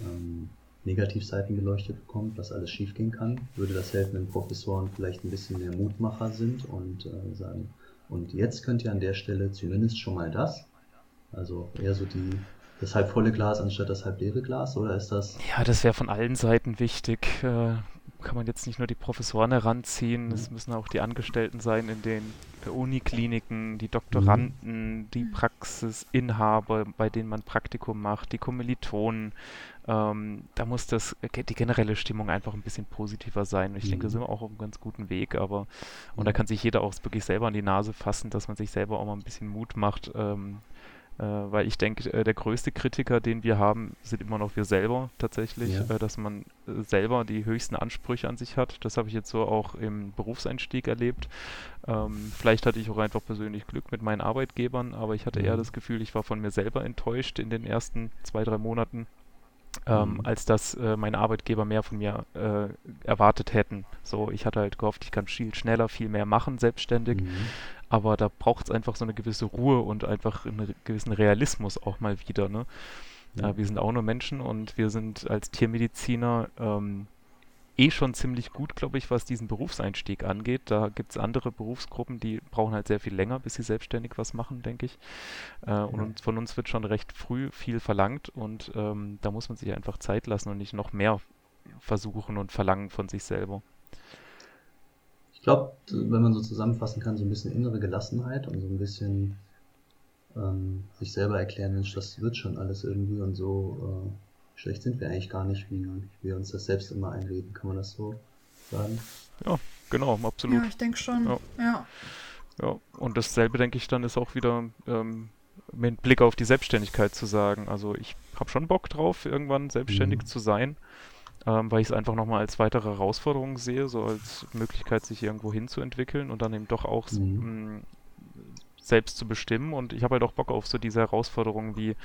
ähm, Negativseiten beleuchtet bekommt, was alles schiefgehen kann? Würde das helfen, wenn Professoren vielleicht ein bisschen mehr Mutmacher sind und äh, sagen, und jetzt könnt ihr an der Stelle zumindest schon mal das? Also eher so die das halb volle Glas anstatt das halb leere Glas, oder ist das? Ja, das wäre von allen Seiten wichtig. Äh, kann man jetzt nicht nur die Professoren heranziehen, es mhm. müssen auch die Angestellten sein in den Unikliniken, die Doktoranden, mhm. die Praxisinhaber, bei denen man Praktikum macht, die Kommilitonen. Ähm, da muss das, die generelle Stimmung einfach ein bisschen positiver sein. Ich mhm. denke, da sind wir auch auf einem ganz guten Weg, aber und da kann sich jeder auch wirklich selber an die Nase fassen, dass man sich selber auch mal ein bisschen Mut macht, ähm, äh, weil ich denke, äh, der größte Kritiker, den wir haben, sind immer noch wir selber tatsächlich, ja. äh, dass man äh, selber die höchsten Ansprüche an sich hat. Das habe ich jetzt so auch im Berufseinstieg erlebt. Ähm, vielleicht hatte ich auch einfach persönlich Glück mit meinen Arbeitgebern, aber ich hatte mhm. eher das Gefühl, ich war von mir selber enttäuscht in den ersten zwei, drei Monaten. Ähm, mhm. als dass äh, meine Arbeitgeber mehr von mir äh, erwartet hätten. So, ich hatte halt gehofft, ich kann viel schneller, viel mehr machen, selbstständig. Mhm. Aber da braucht es einfach so eine gewisse Ruhe und einfach einen gewissen Realismus auch mal wieder. Ne? Ja. Äh, wir sind auch nur Menschen und wir sind als Tiermediziner ähm, eh schon ziemlich gut, glaube ich, was diesen Berufseinstieg angeht. Da gibt es andere Berufsgruppen, die brauchen halt sehr viel länger, bis sie selbstständig was machen, denke ich. Äh, ja. Und von uns wird schon recht früh viel verlangt und ähm, da muss man sich einfach Zeit lassen und nicht noch mehr versuchen und verlangen von sich selber. Ich glaube, wenn man so zusammenfassen kann, so ein bisschen innere Gelassenheit und so ein bisschen ähm, sich selber erklären, Mensch, das wird schon alles irgendwie und so äh, schlecht sind wir eigentlich gar nicht, wie wir uns das selbst immer einreden. Kann man das so sagen? Ja, genau, absolut. Ja, ich denke schon. Ja. ja. ja. und dasselbe denke ich dann ist auch wieder ähm, mit Blick auf die Selbstständigkeit zu sagen. Also ich habe schon Bock drauf, irgendwann selbstständig mhm. zu sein ähm, weil ich es einfach nochmal als weitere Herausforderung sehe, so als Möglichkeit, sich irgendwo hinzuentwickeln und dann eben doch auch mhm. mh, selbst zu bestimmen. Und ich habe halt auch Bock auf so diese Herausforderungen wie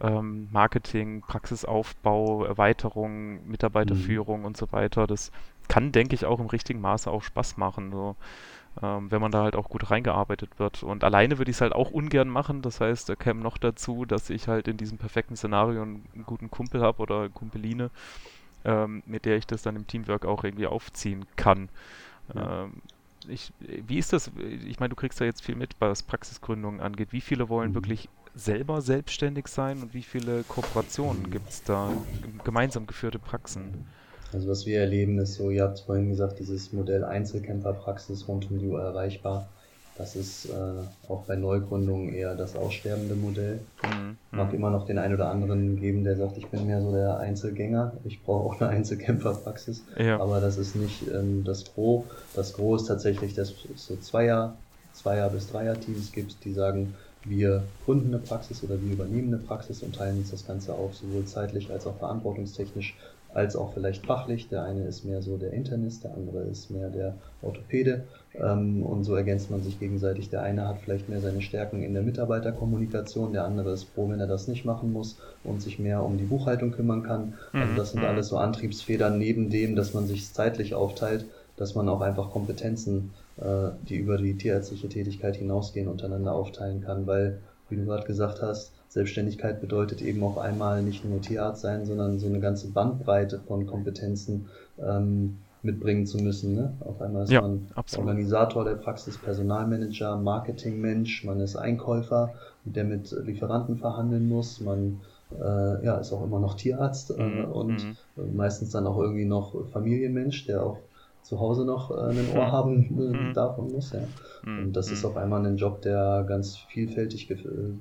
ähm, Marketing, Praxisaufbau, Erweiterung, Mitarbeiterführung mhm. und so weiter. Das kann, denke ich, auch im richtigen Maße auch Spaß machen. So. Ähm, wenn man da halt auch gut reingearbeitet wird. Und alleine würde ich es halt auch ungern machen. Das heißt, da käme noch dazu, dass ich halt in diesem perfekten Szenario einen, einen guten Kumpel habe oder Kumpeline, ähm, mit der ich das dann im Teamwork auch irgendwie aufziehen kann. Ja. Ähm, ich, wie ist das? Ich meine, du kriegst da jetzt viel mit, was Praxisgründungen angeht. Wie viele wollen mhm. wirklich selber selbstständig sein und wie viele Kooperationen gibt es da, gemeinsam geführte Praxen? Also was wir erleben ist so, ihr habt vorhin gesagt, dieses Modell Einzelkämpferpraxis rund um die Uhr erreichbar. Das ist äh, auch bei Neugründungen eher das aussterbende Modell. Mhm. Mag immer noch den einen oder anderen geben, der sagt, ich bin mehr so der Einzelgänger, ich brauche auch eine Einzelkämpferpraxis. Ja. Aber das ist nicht ähm, das Gros. Das Gros ist tatsächlich, dass es so Zweier, Zweier- bis Dreier-Teams gibt, die sagen, wir gründen eine Praxis oder wir übernehmen eine Praxis und teilen uns das Ganze auf, sowohl zeitlich als auch verantwortungstechnisch als auch vielleicht fachlich. Der eine ist mehr so der Internist, der andere ist mehr der Orthopäde. Ähm, und so ergänzt man sich gegenseitig. Der eine hat vielleicht mehr seine Stärken in der Mitarbeiterkommunikation, der andere ist froh, wenn er das nicht machen muss und sich mehr um die Buchhaltung kümmern kann. Also mhm, das sind mhm. alles so Antriebsfedern neben dem, dass man sich zeitlich aufteilt, dass man auch einfach Kompetenzen, äh, die über die tierärztliche Tätigkeit hinausgehen, untereinander aufteilen kann, weil, wie du gerade gesagt hast, Selbstständigkeit bedeutet eben auf einmal nicht nur Tierarzt sein, sondern so eine ganze Bandbreite von Kompetenzen ähm, mitbringen zu müssen. Ne? Auf einmal ist ja, man absolut. Organisator der Praxis, Personalmanager, Marketingmensch, man ist Einkäufer, der mit Lieferanten verhandeln muss, man äh, ja, ist auch immer noch Tierarzt äh, mhm. und mhm. meistens dann auch irgendwie noch Familienmensch, der auch zu Hause noch äh, ein Ohr haben äh, mhm. darf und muss. Ja. Mhm. Und das ist mhm. auf einmal ein Job, der ganz vielfältig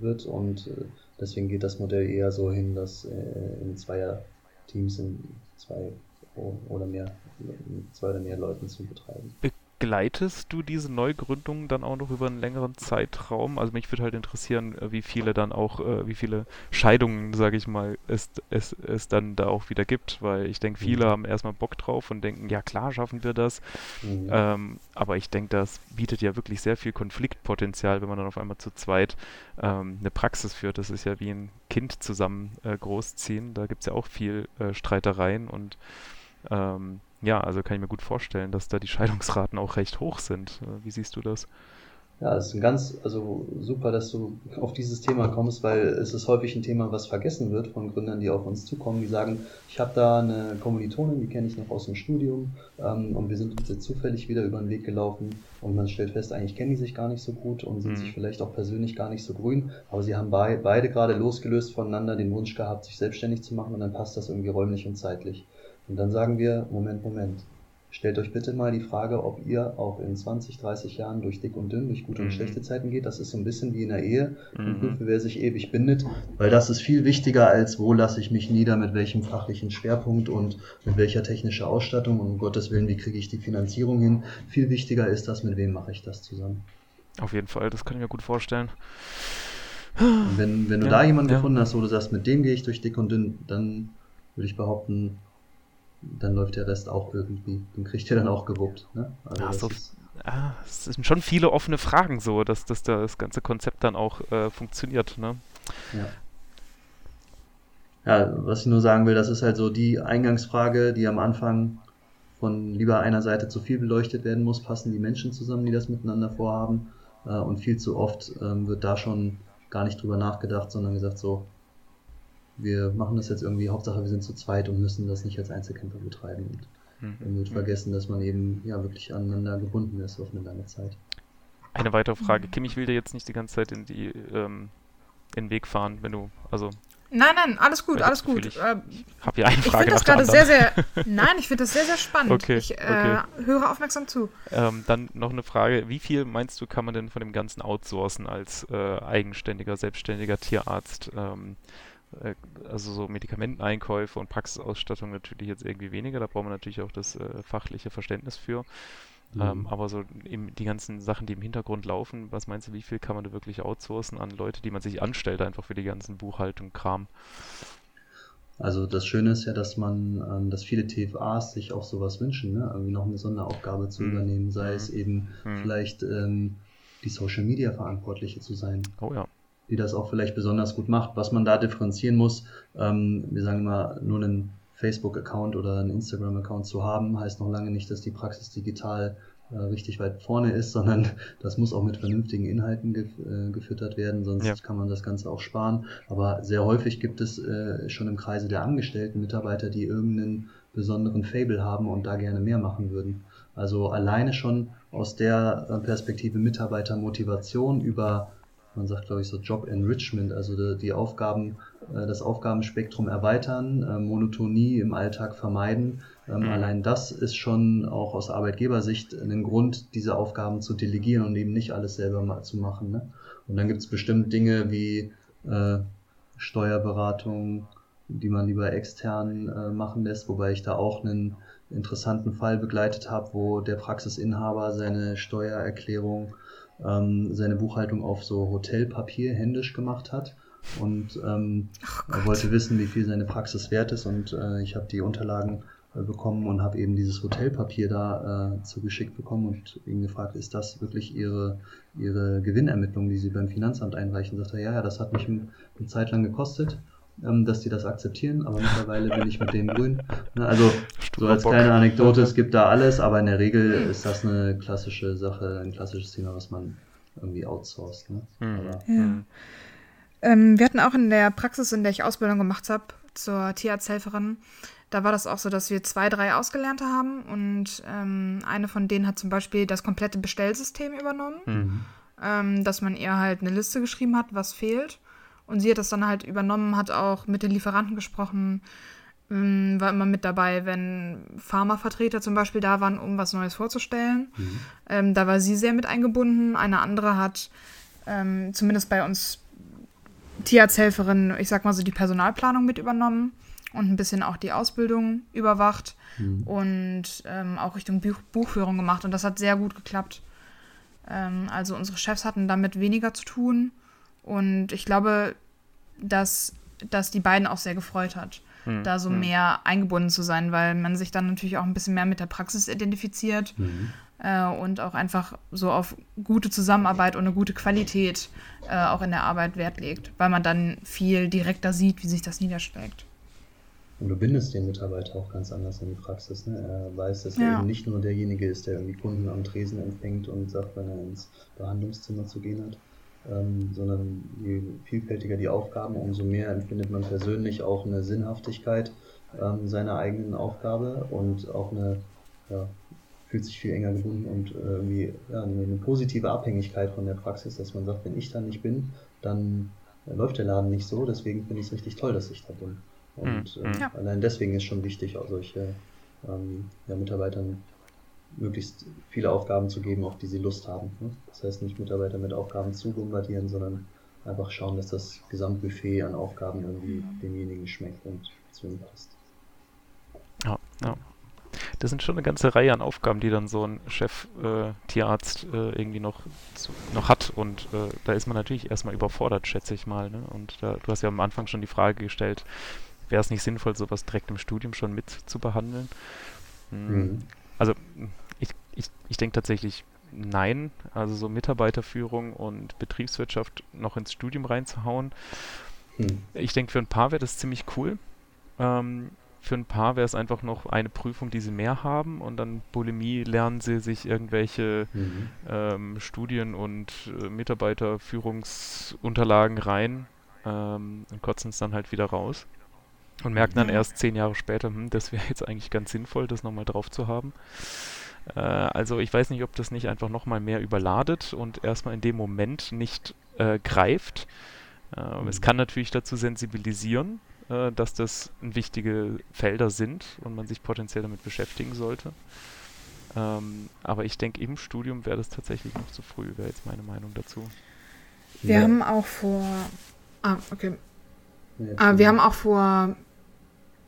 wird und äh, deswegen geht das Modell eher so hin, dass äh, in zweier Teams in zwei oder mehr, zwei oder mehr Leuten zu betreiben begleitest du diese Neugründung dann auch noch über einen längeren Zeitraum? Also mich würde halt interessieren, äh, wie viele dann auch, äh, wie viele Scheidungen, sage ich mal, es, es, es dann da auch wieder gibt, weil ich denke, viele mhm. haben erstmal Bock drauf und denken, ja klar, schaffen wir das. Mhm. Ähm, aber ich denke, das bietet ja wirklich sehr viel Konfliktpotenzial, wenn man dann auf einmal zu zweit ähm, eine Praxis führt. Das ist ja wie ein Kind zusammen äh, großziehen. Da gibt es ja auch viel äh, Streitereien und ähm, ja, also kann ich mir gut vorstellen, dass da die Scheidungsraten auch recht hoch sind. Wie siehst du das? Ja, es ist ein ganz, also super, dass du auf dieses Thema kommst, weil es ist häufig ein Thema, was vergessen wird von Gründern, die auf uns zukommen, die sagen, ich habe da eine Kommilitonin, die kenne ich noch aus dem Studium ähm, und wir sind uns jetzt zufällig wieder über den Weg gelaufen und man stellt fest, eigentlich kennen die sich gar nicht so gut und sind mhm. sich vielleicht auch persönlich gar nicht so grün, aber sie haben bei, beide gerade losgelöst voneinander den Wunsch gehabt, sich selbstständig zu machen und dann passt das irgendwie räumlich und zeitlich. Und dann sagen wir, Moment, Moment, Stellt euch bitte mal die Frage, ob ihr auch in 20, 30 Jahren durch dick und dünn, durch gute und mhm. schlechte Zeiten geht. Das ist so ein bisschen wie in der Ehe. Mhm. Prüfe, wer sich ewig bindet. Weil das ist viel wichtiger als, wo lasse ich mich nieder, mit welchem fachlichen Schwerpunkt und mit welcher technischer Ausstattung. Und um Gottes Willen, wie kriege ich die Finanzierung hin? Viel wichtiger ist das, mit wem mache ich das zusammen. Auf jeden Fall, das kann ich mir gut vorstellen. Und wenn, wenn du ja, da jemanden ja. gefunden hast, wo du sagst, mit dem gehe ich durch dick und dünn, dann würde ich behaupten, dann läuft der Rest auch irgendwie. Den kriegt ihr dann auch gewuppt. Ne? Also ja, so, ist, ah, es sind schon viele offene Fragen so, dass, dass das ganze Konzept dann auch äh, funktioniert. Ne? Ja. Ja, was ich nur sagen will, das ist halt so die Eingangsfrage, die am Anfang von lieber einer Seite zu viel beleuchtet werden muss. Passen die Menschen zusammen, die das miteinander vorhaben? Äh, und viel zu oft ähm, wird da schon gar nicht drüber nachgedacht, sondern gesagt so, wir machen das jetzt irgendwie, Hauptsache wir sind zu zweit und müssen das nicht als Einzelkämpfer betreiben. Und mhm. wird vergessen, dass man eben ja wirklich aneinander gebunden ist auf eine lange Zeit. Eine weitere Frage. Kim, ich will dir jetzt nicht die ganze Zeit in die ähm, in den Weg fahren, wenn du, also Nein, nein, alles gut, alles gut. Ich äh, habe hier eine Frage Ich finde das gerade sehr, sehr. Nein, ich finde das sehr, sehr spannend. Okay, ich äh, okay. höre aufmerksam zu. Ähm, dann noch eine Frage: Wie viel meinst du, kann man denn von dem ganzen outsourcen als äh, eigenständiger, selbstständiger Tierarzt? Ähm, äh, also so Medikamenteneinkäufe und Praxisausstattung natürlich jetzt irgendwie weniger. Da braucht man natürlich auch das äh, fachliche Verständnis für. Mhm. Ähm, aber so eben die ganzen Sachen, die im Hintergrund laufen, was meinst du, wie viel kann man da wirklich outsourcen an Leute, die man sich anstellt, einfach für die ganzen Buchhaltung, Kram? Also das Schöne ist ja, dass man, ähm, dass viele TFAs sich auch sowas wünschen, ne? irgendwie noch eine Sonderaufgabe zu mhm. übernehmen, sei mhm. es eben mhm. vielleicht ähm, die Social Media Verantwortliche zu sein. Oh ja die das auch vielleicht besonders gut macht. Was man da differenzieren muss, ähm, wir sagen immer, nur einen Facebook-Account oder einen Instagram-Account zu haben, heißt noch lange nicht, dass die Praxis digital äh, richtig weit vorne ist, sondern das muss auch mit vernünftigen Inhalten ge äh, gefüttert werden, sonst ja. kann man das Ganze auch sparen. Aber sehr häufig gibt es äh, schon im Kreise der Angestellten Mitarbeiter, die irgendeinen besonderen Fable haben und da gerne mehr machen würden. Also alleine schon aus der äh, Perspektive Mitarbeitermotivation über man sagt, glaube ich, so Job Enrichment, also die, Aufgaben, äh, das Aufgabenspektrum erweitern, äh, Monotonie im Alltag vermeiden. Ähm, mhm. Allein das ist schon auch aus Arbeitgebersicht ein Grund, diese Aufgaben zu delegieren und eben nicht alles selber mal zu machen. Ne? Und dann gibt es bestimmt Dinge wie äh, Steuerberatung, die man lieber extern äh, machen lässt, wobei ich da auch einen interessanten Fall begleitet habe, wo der Praxisinhaber seine Steuererklärung ähm, seine Buchhaltung auf so Hotelpapier händisch gemacht hat. Und ähm, er wollte wissen, wie viel seine Praxis wert ist. Und äh, ich habe die Unterlagen äh, bekommen und habe eben dieses Hotelpapier da äh, zugeschickt bekommen und ihn gefragt, ist das wirklich Ihre, Ihre Gewinnermittlung, die Sie beim Finanzamt einreichen? Sagt er, ja, ja, das hat mich eine Zeit lang gekostet ähm, dass die das akzeptieren, aber mittlerweile bin ich mit denen grün. Ne, also so als kleine Anekdote, es gibt da alles, aber in der Regel ist das eine klassische Sache, ein klassisches Thema, was man irgendwie outsourced. Ne? Mhm. Aber, ja. Hm. Ähm, wir hatten auch in der Praxis, in der ich Ausbildung gemacht habe, zur Tierarzthelferin, da war das auch so, dass wir zwei, drei Ausgelernte haben und ähm, eine von denen hat zum Beispiel das komplette Bestellsystem übernommen, mhm. ähm, dass man ihr halt eine Liste geschrieben hat, was fehlt. Und sie hat das dann halt übernommen, hat auch mit den Lieferanten gesprochen, ähm, war immer mit dabei, wenn Pharmavertreter zum Beispiel da waren, um was Neues vorzustellen. Mhm. Ähm, da war sie sehr mit eingebunden. Eine andere hat ähm, zumindest bei uns Tierarzthelferin, ich sag mal so, die Personalplanung mit übernommen und ein bisschen auch die Ausbildung überwacht mhm. und ähm, auch Richtung Buch Buchführung gemacht. Und das hat sehr gut geklappt. Ähm, also unsere Chefs hatten damit weniger zu tun. Und ich glaube, dass das die beiden auch sehr gefreut hat, mhm. da so mhm. mehr eingebunden zu sein, weil man sich dann natürlich auch ein bisschen mehr mit der Praxis identifiziert mhm. äh, und auch einfach so auf gute Zusammenarbeit und eine gute Qualität äh, auch in der Arbeit Wert legt, weil man dann viel direkter sieht, wie sich das niederschlägt. Und du bindest den Mitarbeiter auch ganz anders in die Praxis. Ne? Er weiß, dass ja. er eben nicht nur derjenige ist, der irgendwie Kunden am Tresen empfängt und sagt, wenn er ins Behandlungszimmer zu gehen hat, ähm, sondern je vielfältiger die Aufgaben, umso mehr empfindet man persönlich auch eine Sinnhaftigkeit ähm, seiner eigenen Aufgabe und auch eine, ja, fühlt sich viel enger gebunden und äh, irgendwie ja, eine, positive Abhängigkeit von der Praxis, dass man sagt, wenn ich da nicht bin, dann läuft der Laden nicht so, deswegen finde ich es richtig toll, dass ich da bin. Und mhm. äh, ja. allein deswegen ist schon wichtig, auch solche ähm, ja, Mitarbeitern möglichst viele Aufgaben zu geben, auf die sie Lust haben. Ne? Das heißt nicht Mitarbeiter mit Aufgaben zu bombardieren, sondern einfach schauen, dass das Gesamtbuffet an Aufgaben irgendwie mhm. demjenigen schmeckt und zu ihm passt. Ja, ja. Das sind schon eine ganze Reihe an Aufgaben, die dann so ein Chef-Tierarzt äh, äh, irgendwie noch, zu, noch hat. Und äh, da ist man natürlich erstmal überfordert, schätze ich mal. Ne? Und da, du hast ja am Anfang schon die Frage gestellt, wäre es nicht sinnvoll, sowas direkt im Studium schon mit zu behandeln? Hm. Mhm. Also ich, denke tatsächlich nein. Also so Mitarbeiterführung und Betriebswirtschaft noch ins Studium reinzuhauen. Mhm. Ich denke, für ein paar wäre das ziemlich cool. Ähm, für ein paar wäre es einfach noch eine Prüfung, die sie mehr haben und dann Bulimie lernen sie sich irgendwelche mhm. ähm, Studien und äh, Mitarbeiterführungsunterlagen rein ähm, und kotzen es dann halt wieder raus und merken dann erst zehn Jahre später, hm, das wäre jetzt eigentlich ganz sinnvoll, das nochmal drauf zu haben. Äh, also ich weiß nicht, ob das nicht einfach nochmal mehr überladet und erstmal in dem Moment nicht äh, greift. Äh, mhm. Es kann natürlich dazu sensibilisieren, äh, dass das wichtige Felder sind und man sich potenziell damit beschäftigen sollte. Ähm, aber ich denke, im Studium wäre das tatsächlich noch zu früh, wäre jetzt meine Meinung dazu. Wir ja. haben auch vor. Ah, okay. Ja, wir haben auch vor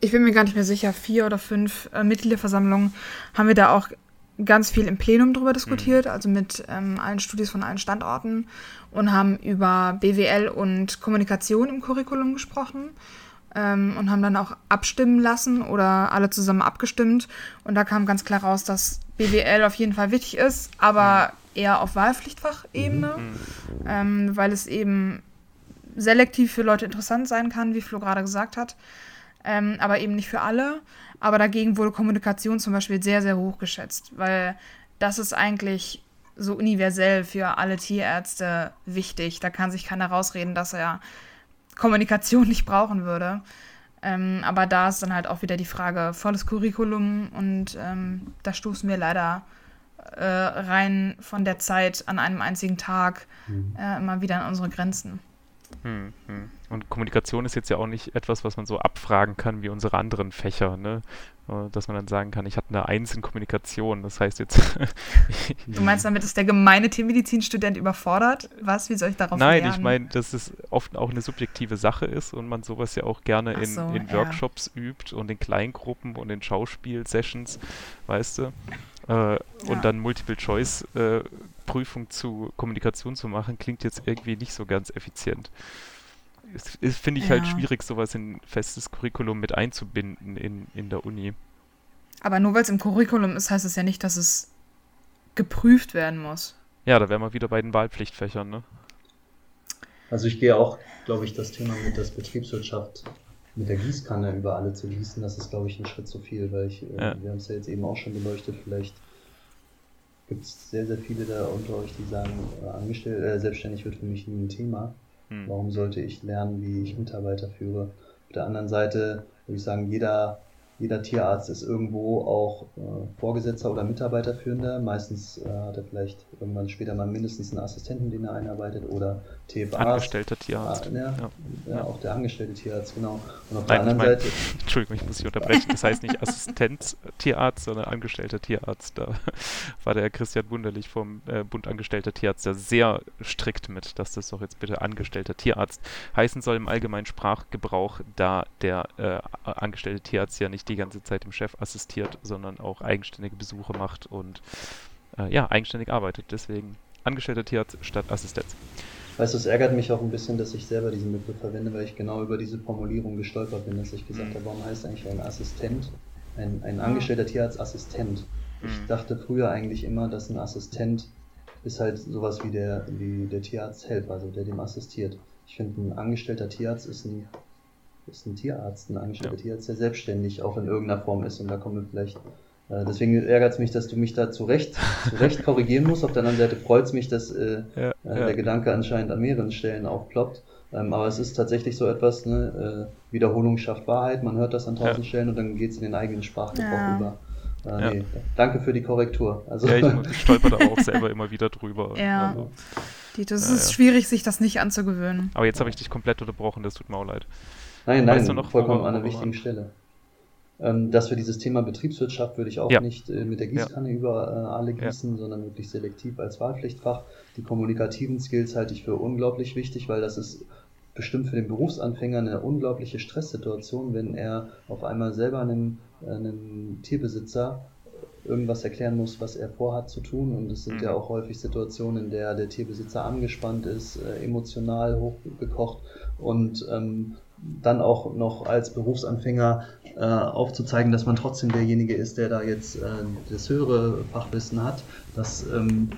ich bin mir gar nicht mehr sicher, vier oder fünf äh, Mitgliederversammlungen haben wir da auch ganz viel im Plenum diskutiert, mhm. also mit ähm, allen Studis von allen Standorten und haben über BWL und Kommunikation im Curriculum gesprochen ähm, und haben dann auch abstimmen lassen oder alle zusammen abgestimmt. Und da kam ganz klar raus, dass BWL auf jeden Fall wichtig ist, aber mhm. eher auf Wahlpflichtfachebene, mhm. ähm, weil es eben selektiv für Leute interessant sein kann, wie Flo gerade gesagt hat ähm, aber eben nicht für alle. Aber dagegen wurde Kommunikation zum Beispiel sehr, sehr hoch geschätzt, weil das ist eigentlich so universell für alle Tierärzte wichtig. Da kann sich keiner rausreden, dass er Kommunikation nicht brauchen würde. Ähm, aber da ist dann halt auch wieder die Frage, volles Curriculum und ähm, da stoßen wir leider äh, rein von der Zeit an einem einzigen Tag mhm. äh, immer wieder an unsere Grenzen. Hm, hm. Und Kommunikation ist jetzt ja auch nicht etwas, was man so abfragen kann wie unsere anderen Fächer, ne? Äh, dass man dann sagen kann, ich hatte eine Eins in Kommunikation. Das heißt jetzt. du meinst damit, ist der gemeine Tiermedizinstudent überfordert? Was? Wie soll ich darauf Nein, lernen? ich meine, dass es oft auch eine subjektive Sache ist und man sowas ja auch gerne in, so, in Workshops ja. übt und in Kleingruppen und in Schauspiel-Sessions, weißt du? Äh, ja. Und dann Multiple-Choice äh, Prüfung zu Kommunikation zu machen, klingt jetzt irgendwie nicht so ganz effizient. Es, finde ich halt ja. halt schwierig, sowas in festes Curriculum mit einzubinden in, in der Uni. Aber nur weil es im Curriculum ist, heißt es ja nicht, dass es geprüft werden muss. Ja, da wären wir wieder bei den Wahlpflichtfächern, ne? Also ich gehe auch, glaube ich, das Thema mit der Betriebswirtschaft mit der Gießkanne über alle zu gießen, das ist, glaube ich, ein Schritt zu viel, weil ich, äh, ja. wir haben es ja jetzt eben auch schon beleuchtet, vielleicht gibt es sehr, sehr viele da unter euch, die sagen, äh, angestellt, äh, selbstständig wird für mich nie ein Thema. Hm. Warum sollte ich lernen, wie ich Mitarbeiter führe? Auf der anderen Seite würde ich sagen, jeder jeder Tierarzt ist irgendwo auch äh, Vorgesetzter oder Mitarbeiterführender. Meistens äh, hat er vielleicht irgendwann später mal mindestens einen Assistenten, den er einarbeitet oder TFA. Angestellter Tierarzt. Ah, ja, ja. ja, auch der angestellte Tierarzt, genau. Und auf Nein, der anderen Seite. Entschuldigung, ich muss dich unterbrechen. Das heißt nicht Assistent Tierarzt, sondern angestellter Tierarzt. Da war der Christian Wunderlich vom äh, Bund Angestellter Tierarzt ja sehr strikt mit, dass das doch jetzt bitte angestellter Tierarzt heißen soll im allgemeinen Sprachgebrauch, da der äh, angestellte Tierarzt ja nicht nicht die ganze Zeit dem Chef assistiert, sondern auch eigenständige Besuche macht und äh, ja, eigenständig arbeitet. Deswegen angestellter Tierarzt statt Assistenz. Weißt du, es ärgert mich auch ein bisschen, dass ich selber diesen Begriff verwende, weil ich genau über diese Formulierung gestolpert bin, dass ich gesagt mhm. habe, warum heißt eigentlich ein Assistent, ein, ein angestellter Tierarzt Assistent? Ich mhm. dachte früher eigentlich immer, dass ein Assistent ist halt sowas wie der, wie der Tierarzthelfer, also der dem assistiert. Ich finde, ein angestellter Tierarzt ist ein ist ein Tierarzt, ein angestellter ja. Tierarzt, der selbstständig auch in irgendeiner Form ist. Und da kommen wir vielleicht Deswegen ärgert es mich, dass du mich da zurecht, zurecht korrigieren musst. Auf der anderen Seite freut es mich, dass äh, ja, äh, ja. der Gedanke anscheinend an mehreren Stellen aufploppt. Ähm, aber es ist tatsächlich so etwas, ne, äh, Wiederholung schafft Wahrheit, man hört das an tausend ja. Stellen und dann geht es in den eigenen Sprachgebrauch über. Äh, nee, danke für die Korrektur. Also ja, ich, stolper da auch selber immer wieder drüber. Ja. Also, die, das ist schwierig, sich das nicht anzugewöhnen. Aber jetzt habe ich dich komplett unterbrochen, das tut mir auch leid. Nein, nein, weißt du noch, vollkommen an einer wichtigen Stelle. Ähm, dass wir dieses Thema Betriebswirtschaft würde ich auch ja. nicht äh, mit der Gießkanne ja. über äh, alle gießen, ja. sondern wirklich selektiv als Wahlpflichtfach. Die kommunikativen Skills halte ich für unglaublich wichtig, weil das ist bestimmt für den Berufsanfänger eine unglaubliche Stresssituation, wenn er auf einmal selber einem, einem Tierbesitzer irgendwas erklären muss, was er vorhat zu tun. Und es sind mhm. ja auch häufig Situationen, in der der Tierbesitzer angespannt ist, äh, emotional hochgekocht und ähm, dann auch noch als Berufsanfänger äh, aufzuzeigen, dass man trotzdem derjenige ist, der da jetzt äh, das höhere Fachwissen hat, das ähm,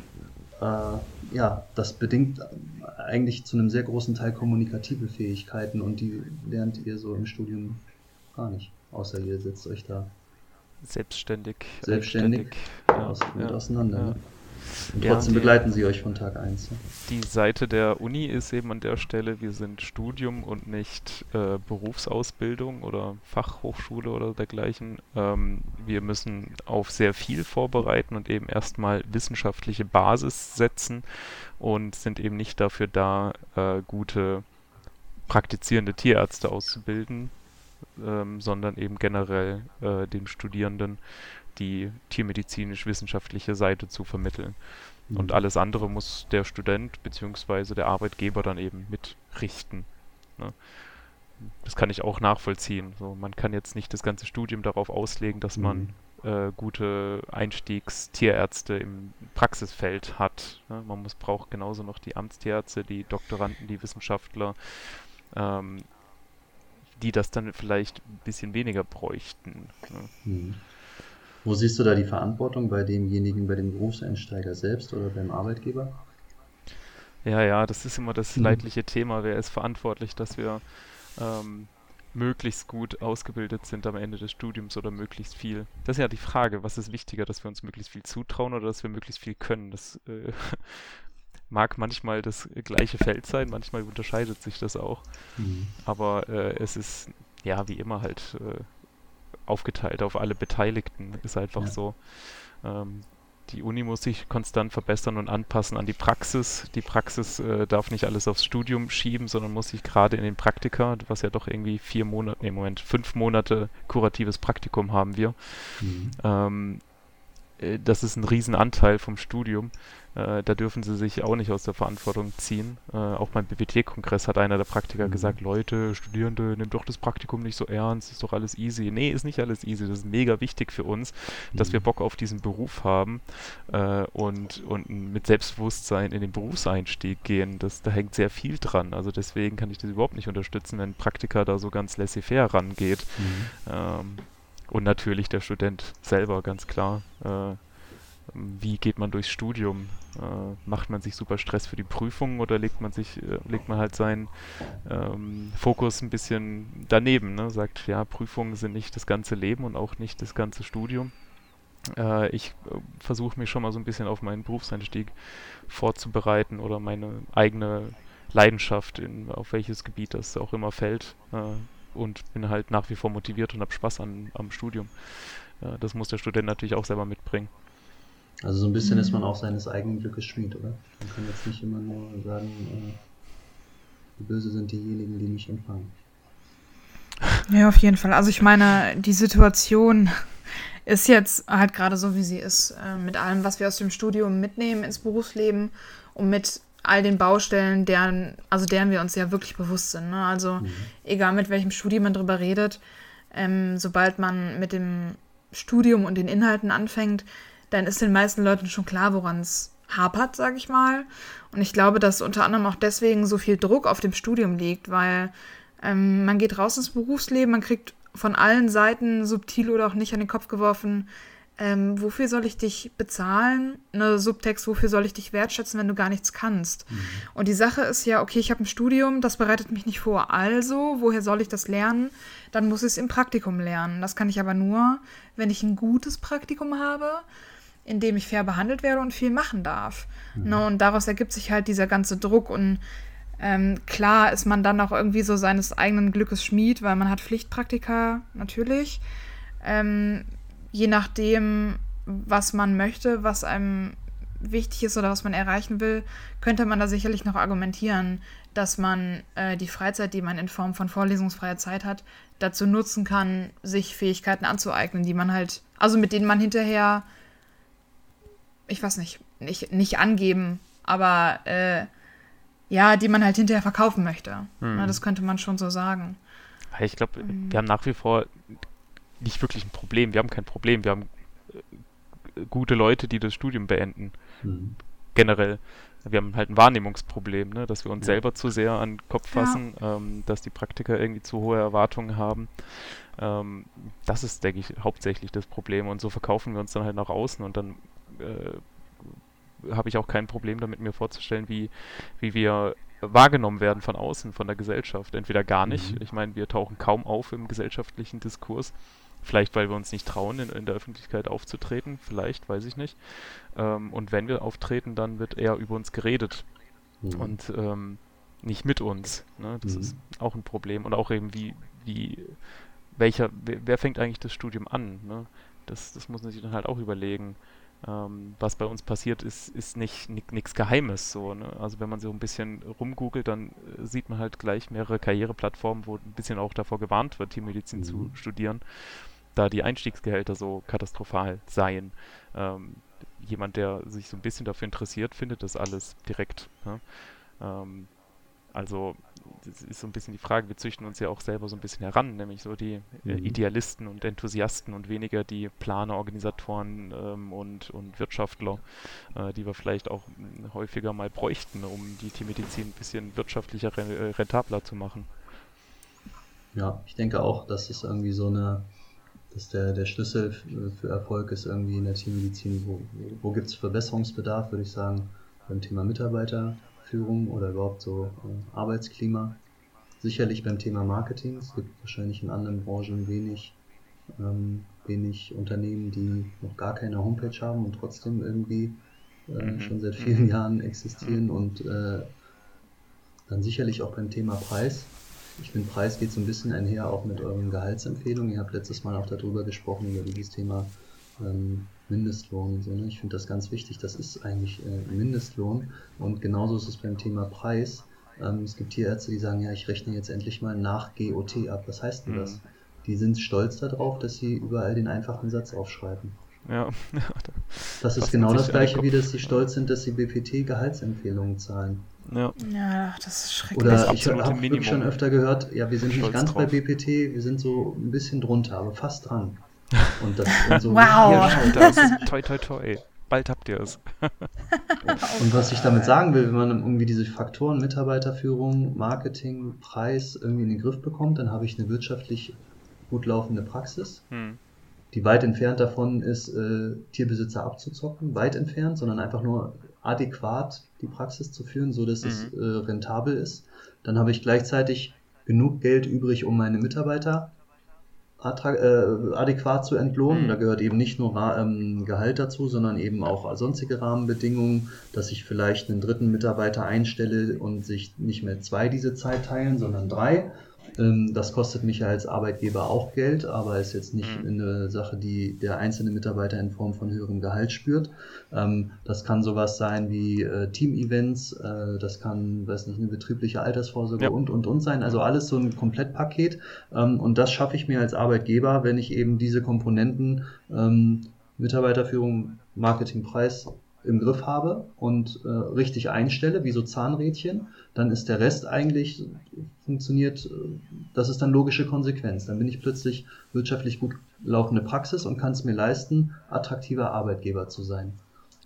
äh, ja, das bedingt eigentlich zu einem sehr großen Teil kommunikative Fähigkeiten und die lernt ihr so im Studium gar nicht, außer ihr setzt euch da selbstständig, selbstständig, aus, ja, auseinander. Ja. Ne? Und trotzdem ja, die, begleiten sie euch von Tag 1. Ne? Die Seite der Uni ist eben an der Stelle, wir sind Studium und nicht äh, Berufsausbildung oder Fachhochschule oder dergleichen. Ähm, wir müssen auf sehr viel vorbereiten und eben erstmal wissenschaftliche Basis setzen und sind eben nicht dafür da, äh, gute praktizierende Tierärzte auszubilden, ähm, sondern eben generell äh, den Studierenden die tiermedizinisch-wissenschaftliche Seite zu vermitteln. Mhm. Und alles andere muss der Student bzw. der Arbeitgeber dann eben mitrichten. Ne? Das kann ich auch nachvollziehen. So, man kann jetzt nicht das ganze Studium darauf auslegen, dass mhm. man äh, gute Einstiegstierärzte im Praxisfeld hat. Ne? Man muss, braucht genauso noch die Amtstierärzte, die Doktoranden, die Wissenschaftler, ähm, die das dann vielleicht ein bisschen weniger bräuchten. Ne? Mhm. Wo siehst du da die Verantwortung bei demjenigen, bei dem Berufseinsteiger selbst oder beim Arbeitgeber? Ja, ja, das ist immer das mhm. leidliche Thema. Wer ist verantwortlich, dass wir ähm, möglichst gut ausgebildet sind am Ende des Studiums oder möglichst viel? Das ist ja die Frage, was ist wichtiger, dass wir uns möglichst viel zutrauen oder dass wir möglichst viel können? Das äh, mag manchmal das gleiche Feld sein, manchmal unterscheidet sich das auch. Mhm. Aber äh, es ist ja wie immer halt äh, aufgeteilt auf alle Beteiligten. Ist einfach ja. so. Ähm, die Uni muss sich konstant verbessern und anpassen an die Praxis. Die Praxis äh, darf nicht alles aufs Studium schieben, sondern muss sich gerade in den Praktika, was ja doch irgendwie vier Monate, nee, Moment, fünf Monate kuratives Praktikum haben wir. Mhm. Ähm, äh, das ist ein Riesenanteil vom Studium. Äh, da dürfen sie sich auch nicht aus der Verantwortung ziehen. Äh, auch beim BWT-Kongress hat einer der Praktiker mhm. gesagt, Leute, Studierende, nehmt doch das Praktikum nicht so ernst, ist doch alles easy. Nee, ist nicht alles easy. Das ist mega wichtig für uns, mhm. dass wir mhm. Bock auf diesen Beruf haben äh, und, und mit Selbstbewusstsein in den Berufseinstieg gehen. Das, da hängt sehr viel dran. Also deswegen kann ich das überhaupt nicht unterstützen, wenn ein Praktiker da so ganz laissez-faire rangeht. Mhm. Ähm, und natürlich der Student selber, ganz klar. Äh, wie geht man durchs Studium? Äh, macht man sich super Stress für die Prüfung oder legt man sich, äh, legt man halt seinen ähm, Fokus ein bisschen daneben, ne? sagt, ja, Prüfungen sind nicht das ganze Leben und auch nicht das ganze Studium. Äh, ich äh, versuche mich schon mal so ein bisschen auf meinen Berufseinstieg vorzubereiten oder meine eigene Leidenschaft, in, auf welches Gebiet das auch immer fällt. Und bin halt nach wie vor motiviert und habe Spaß an, am Studium. Äh, das muss der Student natürlich auch selber mitbringen. Also so ein bisschen ist man auch seines eigenen Glückes Schmied, oder? Man kann jetzt nicht immer nur sagen, äh, wie böse sind diejenigen, die mich empfangen. Ja, auf jeden Fall. Also ich meine, die Situation ist jetzt halt gerade so, wie sie ist, äh, mit allem, was wir aus dem Studium mitnehmen ins Berufsleben und mit all den Baustellen, deren, also deren wir uns ja wirklich bewusst sind. Ne? Also mhm. egal mit welchem Studium man drüber redet, ähm, sobald man mit dem Studium und den Inhalten anfängt, dann ist den meisten Leuten schon klar, woran es hapert, sage ich mal. Und ich glaube, dass unter anderem auch deswegen so viel Druck auf dem Studium liegt, weil ähm, man geht raus ins Berufsleben, man kriegt von allen Seiten, subtil oder auch nicht, an den Kopf geworfen, ähm, wofür soll ich dich bezahlen? Ne, Subtext, wofür soll ich dich wertschätzen, wenn du gar nichts kannst? Mhm. Und die Sache ist ja, okay, ich habe ein Studium, das bereitet mich nicht vor. Also, woher soll ich das lernen? Dann muss ich es im Praktikum lernen. Das kann ich aber nur, wenn ich ein gutes Praktikum habe, in dem ich fair behandelt werde und viel machen darf. Mhm. Ne, und daraus ergibt sich halt dieser ganze Druck und ähm, klar ist man dann auch irgendwie so seines eigenen Glückes Schmied, weil man hat Pflichtpraktika natürlich. Ähm, je nachdem, was man möchte, was einem wichtig ist oder was man erreichen will, könnte man da sicherlich noch argumentieren, dass man äh, die Freizeit, die man in Form von vorlesungsfreier Zeit hat, dazu nutzen kann, sich Fähigkeiten anzueignen, die man halt, also mit denen man hinterher, ich weiß nicht, nicht, nicht angeben, aber äh, ja, die man halt hinterher verkaufen möchte. Hm. Na, das könnte man schon so sagen. Ich glaube, mhm. wir haben nach wie vor nicht wirklich ein Problem. Wir haben kein Problem. Wir haben äh, gute Leute, die das Studium beenden. Mhm. Generell. Wir haben halt ein Wahrnehmungsproblem, ne? dass wir uns ja. selber zu sehr an den Kopf fassen, ja. ähm, dass die Praktiker irgendwie zu hohe Erwartungen haben. Ähm, das ist, denke ich, hauptsächlich das Problem. Und so verkaufen wir uns dann halt nach außen und dann äh, habe ich auch kein Problem damit, mir vorzustellen, wie, wie wir wahrgenommen werden von außen, von der Gesellschaft. Entweder gar nicht. Mhm. Ich meine, wir tauchen kaum auf im gesellschaftlichen Diskurs. Vielleicht, weil wir uns nicht trauen, in, in der Öffentlichkeit aufzutreten. Vielleicht, weiß ich nicht. Ähm, und wenn wir auftreten, dann wird eher über uns geredet. Mhm. Und ähm, nicht mit uns. Ne? Das mhm. ist auch ein Problem. Und auch eben, wie, wie, welcher, wer, wer fängt eigentlich das Studium an? Ne? Das, das muss man sich dann halt auch überlegen. Ähm, was bei uns passiert ist, ist nicht nichts Geheimes. So, ne? Also wenn man so ein bisschen rumgoogelt, dann äh, sieht man halt gleich mehrere Karriereplattformen, wo ein bisschen auch davor gewarnt wird, Tiermedizin mhm. zu studieren, da die Einstiegsgehälter so katastrophal seien. Ähm, jemand, der sich so ein bisschen dafür interessiert, findet das alles direkt. Ne? Ähm, also das ist so ein bisschen die Frage, wir züchten uns ja auch selber so ein bisschen heran, nämlich so die äh, mhm. Idealisten und Enthusiasten und weniger die Planer, Organisatoren ähm, und, und Wirtschaftler, äh, die wir vielleicht auch häufiger mal bräuchten, um die Tiermedizin ein bisschen wirtschaftlicher, äh, rentabler zu machen. Ja, ich denke auch, dass es irgendwie so eine, dass der, der Schlüssel für Erfolg ist irgendwie in der Tiermedizin. Wo, wo gibt es Verbesserungsbedarf, würde ich sagen, beim Thema Mitarbeiter, Führung oder überhaupt so äh, Arbeitsklima. Sicherlich beim Thema Marketing. Es gibt wahrscheinlich in anderen Branchen wenig, ähm, wenig Unternehmen, die noch gar keine Homepage haben und trotzdem irgendwie äh, mhm. schon seit vielen mhm. Jahren existieren und äh, dann sicherlich auch beim Thema Preis. Ich finde, Preis geht so ein bisschen einher auch mit euren Gehaltsempfehlungen. Ihr habt letztes Mal auch darüber gesprochen, über dieses Thema ähm, Mindestlohn und so. Ne? Ich finde das ganz wichtig. Das ist eigentlich äh, Mindestlohn. Und genauso ist es beim Thema Preis. Ähm, es gibt Tierärzte, die sagen, ja, ich rechne jetzt endlich mal nach GOT ab. Was heißt denn mhm. das? Die sind stolz darauf, dass sie überall den einfachen Satz aufschreiben. Ja. das ist genau das gleiche, wie dass sie stolz sind, dass sie BPT Gehaltsempfehlungen zahlen. Ja. ja, das ist schrecklich. Oder ich habe schon öfter gehört, ja, wir sind nicht ganz drauf. bei BPT, wir sind so ein bisschen drunter, aber fast dran. Und das und so wow. Ja, das. toi, toi, toi. Bald habt ihr es. und was ich damit sagen will, wenn man irgendwie diese Faktoren Mitarbeiterführung, Marketing, Preis irgendwie in den Griff bekommt, dann habe ich eine wirtschaftlich gut laufende Praxis, hm. die weit entfernt davon ist, äh, Tierbesitzer abzuzocken, weit entfernt, sondern einfach nur adäquat die Praxis zu führen, so dass mhm. es äh, rentabel ist. Dann habe ich gleichzeitig genug Geld übrig, um meine Mitarbeiter äh, adäquat zu entlohnen. Mhm. Da gehört eben nicht nur ähm, Gehalt dazu, sondern eben auch sonstige Rahmenbedingungen, dass ich vielleicht einen dritten Mitarbeiter einstelle und sich nicht mehr zwei diese Zeit teilen, sondern drei das kostet mich ja als Arbeitgeber auch Geld, aber ist jetzt nicht mhm. eine Sache, die der einzelne Mitarbeiter in Form von höherem Gehalt spürt. Ähm, das kann sowas sein wie äh, Team-Events, äh, das kann, weiß nicht, eine betriebliche Altersvorsorge ja. und, und, und sein. Also alles so ein Komplettpaket. Ähm, und das schaffe ich mir als Arbeitgeber, wenn ich eben diese Komponenten Mitarbeiterführung, Marketing, Preis im Griff habe und äh, richtig einstelle, wie so Zahnrädchen, dann ist der Rest eigentlich funktioniert, äh, das ist dann logische Konsequenz. Dann bin ich plötzlich wirtschaftlich gut laufende Praxis und kann es mir leisten, attraktiver Arbeitgeber zu sein.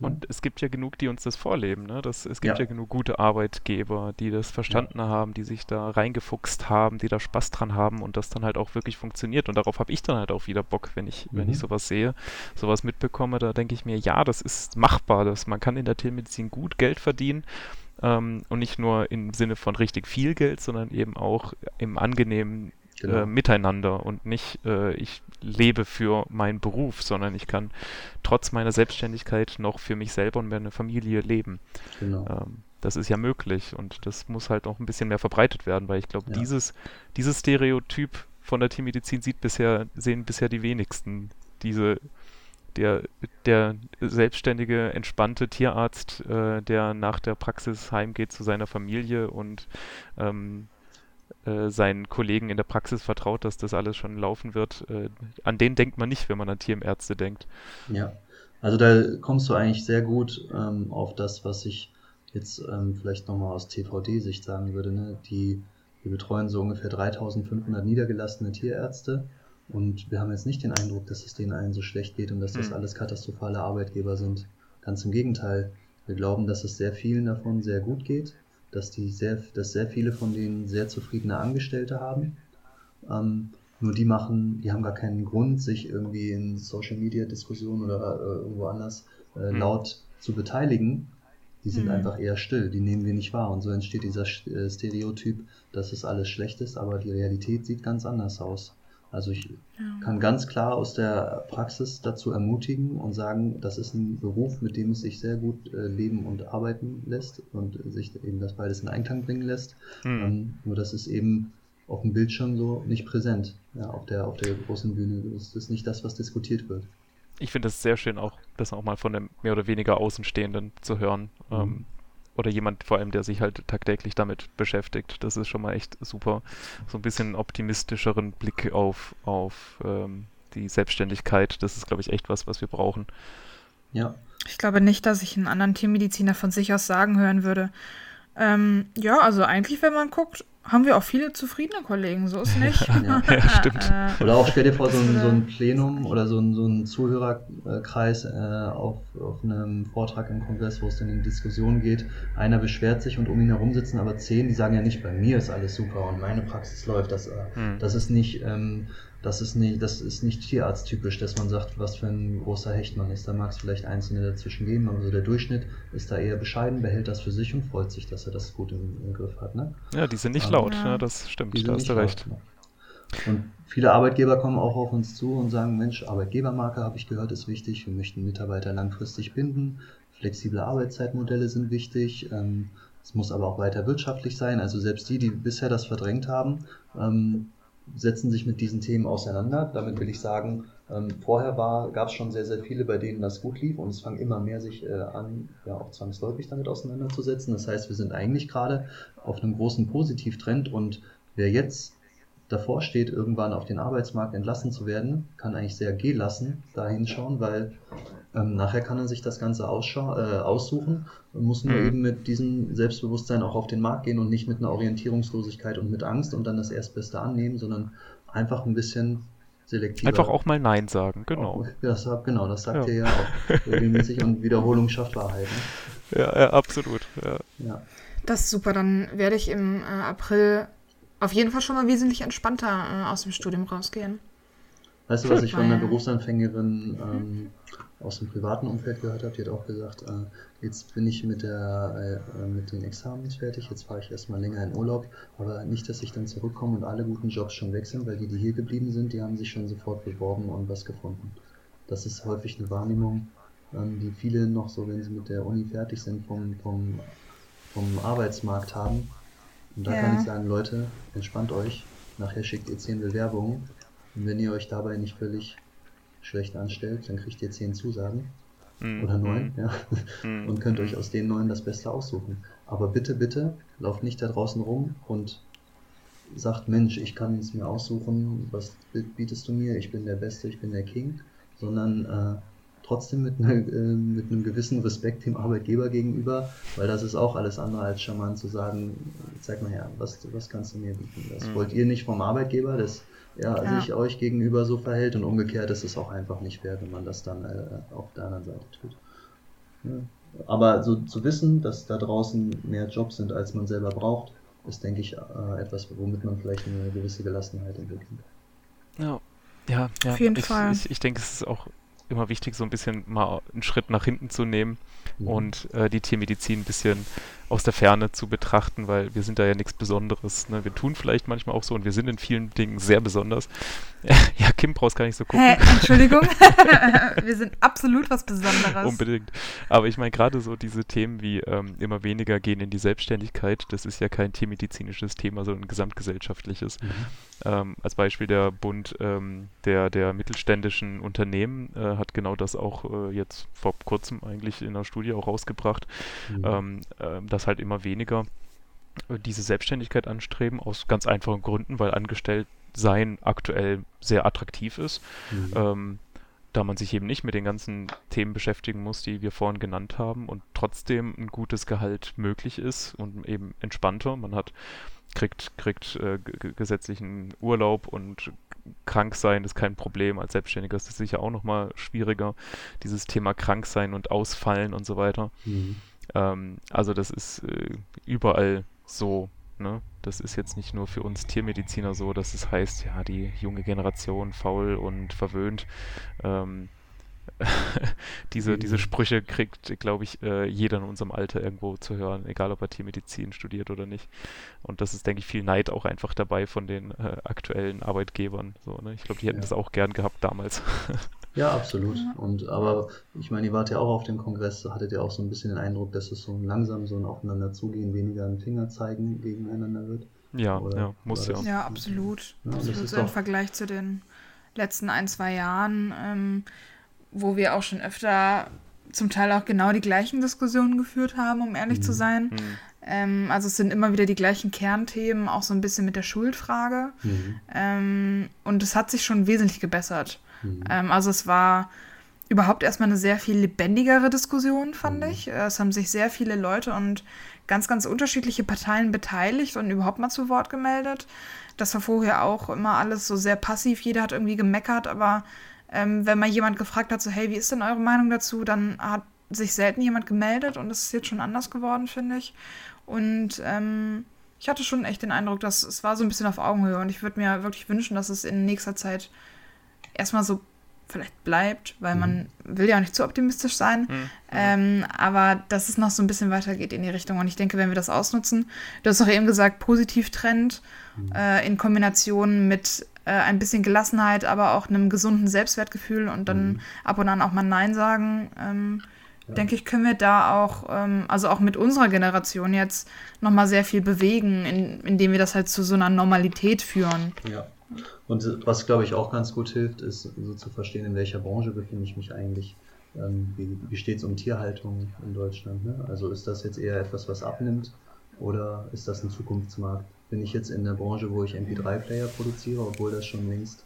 Und es gibt ja genug, die uns das vorleben. Ne? Das, es gibt ja. ja genug gute Arbeitgeber, die das verstanden ja. haben, die sich da reingefuchst haben, die da Spaß dran haben und das dann halt auch wirklich funktioniert. Und darauf habe ich dann halt auch wieder Bock, wenn ich, mhm. wenn ich mhm. sowas sehe, sowas mitbekomme. Da denke ich mir, ja, das ist machbar. Das, man kann in der Tiermedizin gut Geld verdienen. Ähm, und nicht nur im Sinne von richtig viel Geld, sondern eben auch im angenehmen genau. äh, Miteinander und nicht äh, ich lebe für meinen Beruf, sondern ich kann trotz meiner Selbstständigkeit noch für mich selber und meine Familie leben. Genau. Ähm, das ist ja möglich und das muss halt noch ein bisschen mehr verbreitet werden, weil ich glaube, ja. dieses, dieses Stereotyp von der Tiermedizin sieht bisher, sehen bisher die wenigsten. Diese, der, der selbstständige, entspannte Tierarzt, äh, der nach der Praxis heimgeht zu seiner Familie und ähm, äh, seinen Kollegen in der Praxis vertraut, dass das alles schon laufen wird. Äh, an den denkt man nicht, wenn man an Tierärzte denkt. Ja, also da kommst du eigentlich sehr gut ähm, auf das, was ich jetzt ähm, vielleicht nochmal aus TVD-Sicht sagen würde. Ne? Die, wir betreuen so ungefähr 3500 niedergelassene Tierärzte und wir haben jetzt nicht den Eindruck, dass es denen allen so schlecht geht und dass das hm. alles katastrophale Arbeitgeber sind. Ganz im Gegenteil. Wir glauben, dass es sehr vielen davon sehr gut geht dass die sehr, dass sehr viele von denen sehr zufriedene Angestellte haben. Ähm, nur die machen, die haben gar keinen Grund, sich irgendwie in Social Media Diskussionen oder äh, irgendwo anders äh, mhm. laut zu beteiligen. Die sind mhm. einfach eher still, die nehmen wir nicht wahr. Und so entsteht dieser äh, Stereotyp, dass es alles schlecht ist, aber die Realität sieht ganz anders aus. Also ich ja. kann ganz klar aus der Praxis dazu ermutigen und sagen, das ist ein Beruf, mit dem es sich sehr gut äh, leben und arbeiten lässt und sich eben das beides in Einklang bringen lässt. Mhm. Ähm, nur das ist eben auf dem Bildschirm so nicht präsent. Ja, auf der, auf der großen Bühne das ist nicht das, was diskutiert wird. Ich finde es sehr schön, auch das auch mal von einem mehr oder weniger Außenstehenden zu hören. Mhm. Ähm, oder jemand vor allem, der sich halt tagtäglich damit beschäftigt. Das ist schon mal echt super. So ein bisschen optimistischeren Blick auf, auf ähm, die Selbstständigkeit. Das ist, glaube ich, echt was, was wir brauchen. Ja. Ich glaube nicht, dass ich einen anderen Tiermediziner von sich aus sagen hören würde. Ähm, ja, also eigentlich, wenn man guckt, haben wir auch viele zufriedene Kollegen, so ist nicht. ja, ja, stimmt. Äh, oder auch stell dir vor, so ein, so ein Plenum oder so ein, so ein Zuhörerkreis äh, auf, auf einem Vortrag im Kongress, wo es dann in Diskussion geht. Einer beschwert sich und um ihn herum sitzen aber zehn, die sagen ja nicht, bei mir ist alles super und meine Praxis läuft. Das, äh, hm. das ist nicht ähm, das ist nicht, das ist nicht tierarzttypisch, dass man sagt, was für ein großer Hecht man ist. Da mag es vielleicht Einzelne dazwischen geben, aber so der Durchschnitt ist da eher bescheiden, behält das für sich und freut sich, dass er das gut im, im Griff hat. Ne? Ja, die sind nicht aber, laut, ja. das stimmt, da hast du recht. Laut, ne? Und viele Arbeitgeber kommen auch auf uns zu und sagen, Mensch, Arbeitgebermarke habe ich gehört, ist wichtig, wir möchten Mitarbeiter langfristig binden, flexible Arbeitszeitmodelle sind wichtig, ähm, es muss aber auch weiter wirtschaftlich sein. Also selbst die, die bisher das verdrängt haben, ähm, setzen sich mit diesen Themen auseinander. Damit will ich sagen, ähm, vorher gab es schon sehr, sehr viele, bei denen das gut lief und es fangen immer mehr sich äh, an, ja auch zwangsläufig damit auseinanderzusetzen. Das heißt, wir sind eigentlich gerade auf einem großen Positivtrend und wer jetzt davor steht, irgendwann auf den Arbeitsmarkt entlassen zu werden, kann eigentlich sehr gelassen da hinschauen, weil ähm, nachher kann er sich das Ganze äh, aussuchen und muss nur mhm. eben mit diesem Selbstbewusstsein auch auf den Markt gehen und nicht mit einer Orientierungslosigkeit und mit Angst und dann das Erstbeste annehmen, sondern einfach ein bisschen selektiver. Einfach auch mal Nein sagen, genau. Auch, das, genau, das sagt ja. ihr ja auch regelmäßig und Wiederholung schafft Wahrheit. Ne? Ja, ja, absolut. Ja. ja. Das ist super, dann werde ich im äh, April auf jeden Fall schon mal wesentlich entspannter äh, aus dem Studium rausgehen. Weißt du, was ich von einer Berufsanfängerin ähm, aus dem privaten Umfeld gehört habe? Die hat auch gesagt, äh, jetzt bin ich mit, der, äh, mit den Examens fertig, jetzt fahre ich erstmal länger in Urlaub, aber nicht, dass ich dann zurückkomme und alle guten Jobs schon weg sind, weil die, die hier geblieben sind, die haben sich schon sofort beworben und was gefunden. Das ist häufig eine Wahrnehmung, ähm, die viele noch so, wenn sie mit der Uni fertig sind, vom, vom, vom Arbeitsmarkt haben und da ja. kann ich sagen, Leute, entspannt euch. Nachher schickt ihr 10 Bewerbungen. Und wenn ihr euch dabei nicht völlig schlecht anstellt, dann kriegt ihr 10 Zusagen. Mhm. Oder 9, ja. Mhm. Und könnt euch aus den 9 das Beste aussuchen. Aber bitte, bitte, lauft nicht da draußen rum und sagt, Mensch, ich kann es mir aussuchen, was bietest du mir, ich bin der Beste, ich bin der King, sondern äh, trotzdem mit, ne, äh, mit einem gewissen Respekt dem Arbeitgeber gegenüber, weil das ist auch alles andere als charmant zu sagen, zeig mal her, was, was kannst du mir bieten? Das mhm. wollt ihr nicht vom Arbeitgeber, dass er ja. sich euch gegenüber so verhält und umgekehrt ist es auch einfach nicht fair, wenn man das dann äh, auf der anderen Seite tut. Ja. Aber so zu wissen, dass da draußen mehr Jobs sind, als man selber braucht, ist, denke ich, äh, etwas, womit man vielleicht eine gewisse Gelassenheit entwickelt. Ja, ja, ja. Auf jeden ich, Fall. Ich, ich denke, es ist auch immer wichtig, so ein bisschen mal einen Schritt nach hinten zu nehmen Mhm. und äh, die Tiermedizin ein bisschen aus der Ferne zu betrachten, weil wir sind da ja nichts Besonderes. Ne? Wir tun vielleicht manchmal auch so und wir sind in vielen Dingen sehr besonders. Ja, Kim brauchst gar nicht so gucken. Hä, Entschuldigung. wir sind absolut was Besonderes. Unbedingt. Aber ich meine, gerade so diese Themen wie ähm, immer weniger gehen in die Selbstständigkeit, das ist ja kein tiermedizinisches Thema, sondern ein gesamtgesellschaftliches. Mhm. Ähm, als Beispiel der Bund ähm, der, der mittelständischen Unternehmen äh, hat genau das auch äh, jetzt vor kurzem eigentlich in einer Studie auch rausgebracht, Mhm. ähm, dass halt immer weniger äh, diese Selbstständigkeit anstreben, aus ganz einfachen Gründen, weil angestellt sein aktuell sehr attraktiv ist Mhm. ähm, da man sich eben nicht mit den ganzen Themen beschäftigen muss, die wir vorhin genannt haben und trotzdem ein gutes Gehalt möglich ist und eben entspannter. Man hat kriegt kriegt äh, gesetzlichen Urlaub und krank sein ist kein Problem. Als Selbstständiger ist es sicher auch nochmal schwieriger. Dieses Thema krank sein und ausfallen und so weiter. Mhm. Ähm, also das ist äh, überall so. Ne? Das ist jetzt nicht nur für uns Tiermediziner so, dass es heißt, ja, die junge Generation faul und verwöhnt. Ähm, diese, diese Mhm. Sprüche kriegt, glaube ich, äh, jeder in unserem Alter irgendwo zu hören, egal ob er Tiermedizin studiert oder nicht. Und das ist, denke ich, viel Neid auch einfach dabei von den äh, aktuellen Arbeitgebern. So, ne? Ich glaube, die hätten Ja. das auch gern gehabt damals. Ja, absolut. Und aber ich meine, ihr wart ja auch auf dem Kongress, hattet ihr auch so ein bisschen den Eindruck, dass es so langsam so ein Aufeinander zugehen, weniger ein Finger zeigen gegeneinander wird. ja, Oder ja, muss ja. das- Ja, absolut. Ja, das absolut ist so im Vergleich zu den letzten ein, zwei Jahren, ähm, wo wir auch schon öfter zum Teil auch genau die gleichen Diskussionen geführt haben, um ehrlich zu Mhm. sein. Hm. Ähm, also es sind immer wieder die gleichen Kernthemen, auch so ein bisschen mit der Schuldfrage. Mhm. Ähm, und es hat sich schon wesentlich gebessert. Mhm. Ähm, also es war überhaupt erstmal eine sehr viel lebendigere Diskussion, fand Mhm. ich. Äh, Es haben sich sehr viele Leute und ganz, ganz unterschiedliche Parteien beteiligt und überhaupt mal zu Wort gemeldet. Das war vorher auch immer alles so sehr passiv. Jeder hat irgendwie gemeckert, aber ähm, wenn mal jemand gefragt hat, so, hey, wie ist denn eure Meinung dazu, dann hat sich selten jemand gemeldet und es ist jetzt schon anders geworden, finde ich. Und ähm, ich hatte schon echt den Eindruck, dass es war so ein bisschen auf Augenhöhe und ich würde mir wirklich wünschen, dass es in nächster Zeit erstmal so vielleicht bleibt, weil man will ja auch nicht zu optimistisch sein, Hm. ähm, aber dass es noch so ein bisschen weitergeht in die Richtung. Und ich denke, wenn wir das ausnutzen, du hast auch eben gesagt, Positivtrend äh, in Kombination mit äh, ein bisschen Gelassenheit, aber auch einem gesunden Selbstwertgefühl und dann Mhm. ab und an auch mal Nein sagen, ähm, Ja. denke ich, können wir da auch, ähm, also auch mit unserer Generation jetzt nochmal sehr viel bewegen, in, indem wir das halt zu so einer Normalität führen. Ja. Und was, glaube ich, auch ganz gut hilft, ist so zu verstehen, in welcher Branche befinde ich mich eigentlich. Ähm, wie wie steht es um Tierhaltung in Deutschland? Ne? Also ist das jetzt eher etwas, was abnimmt oder ist das ein Zukunftsmarkt? Bin ich jetzt in der Branche, wo ich MP3-Player produziere, obwohl das schon längst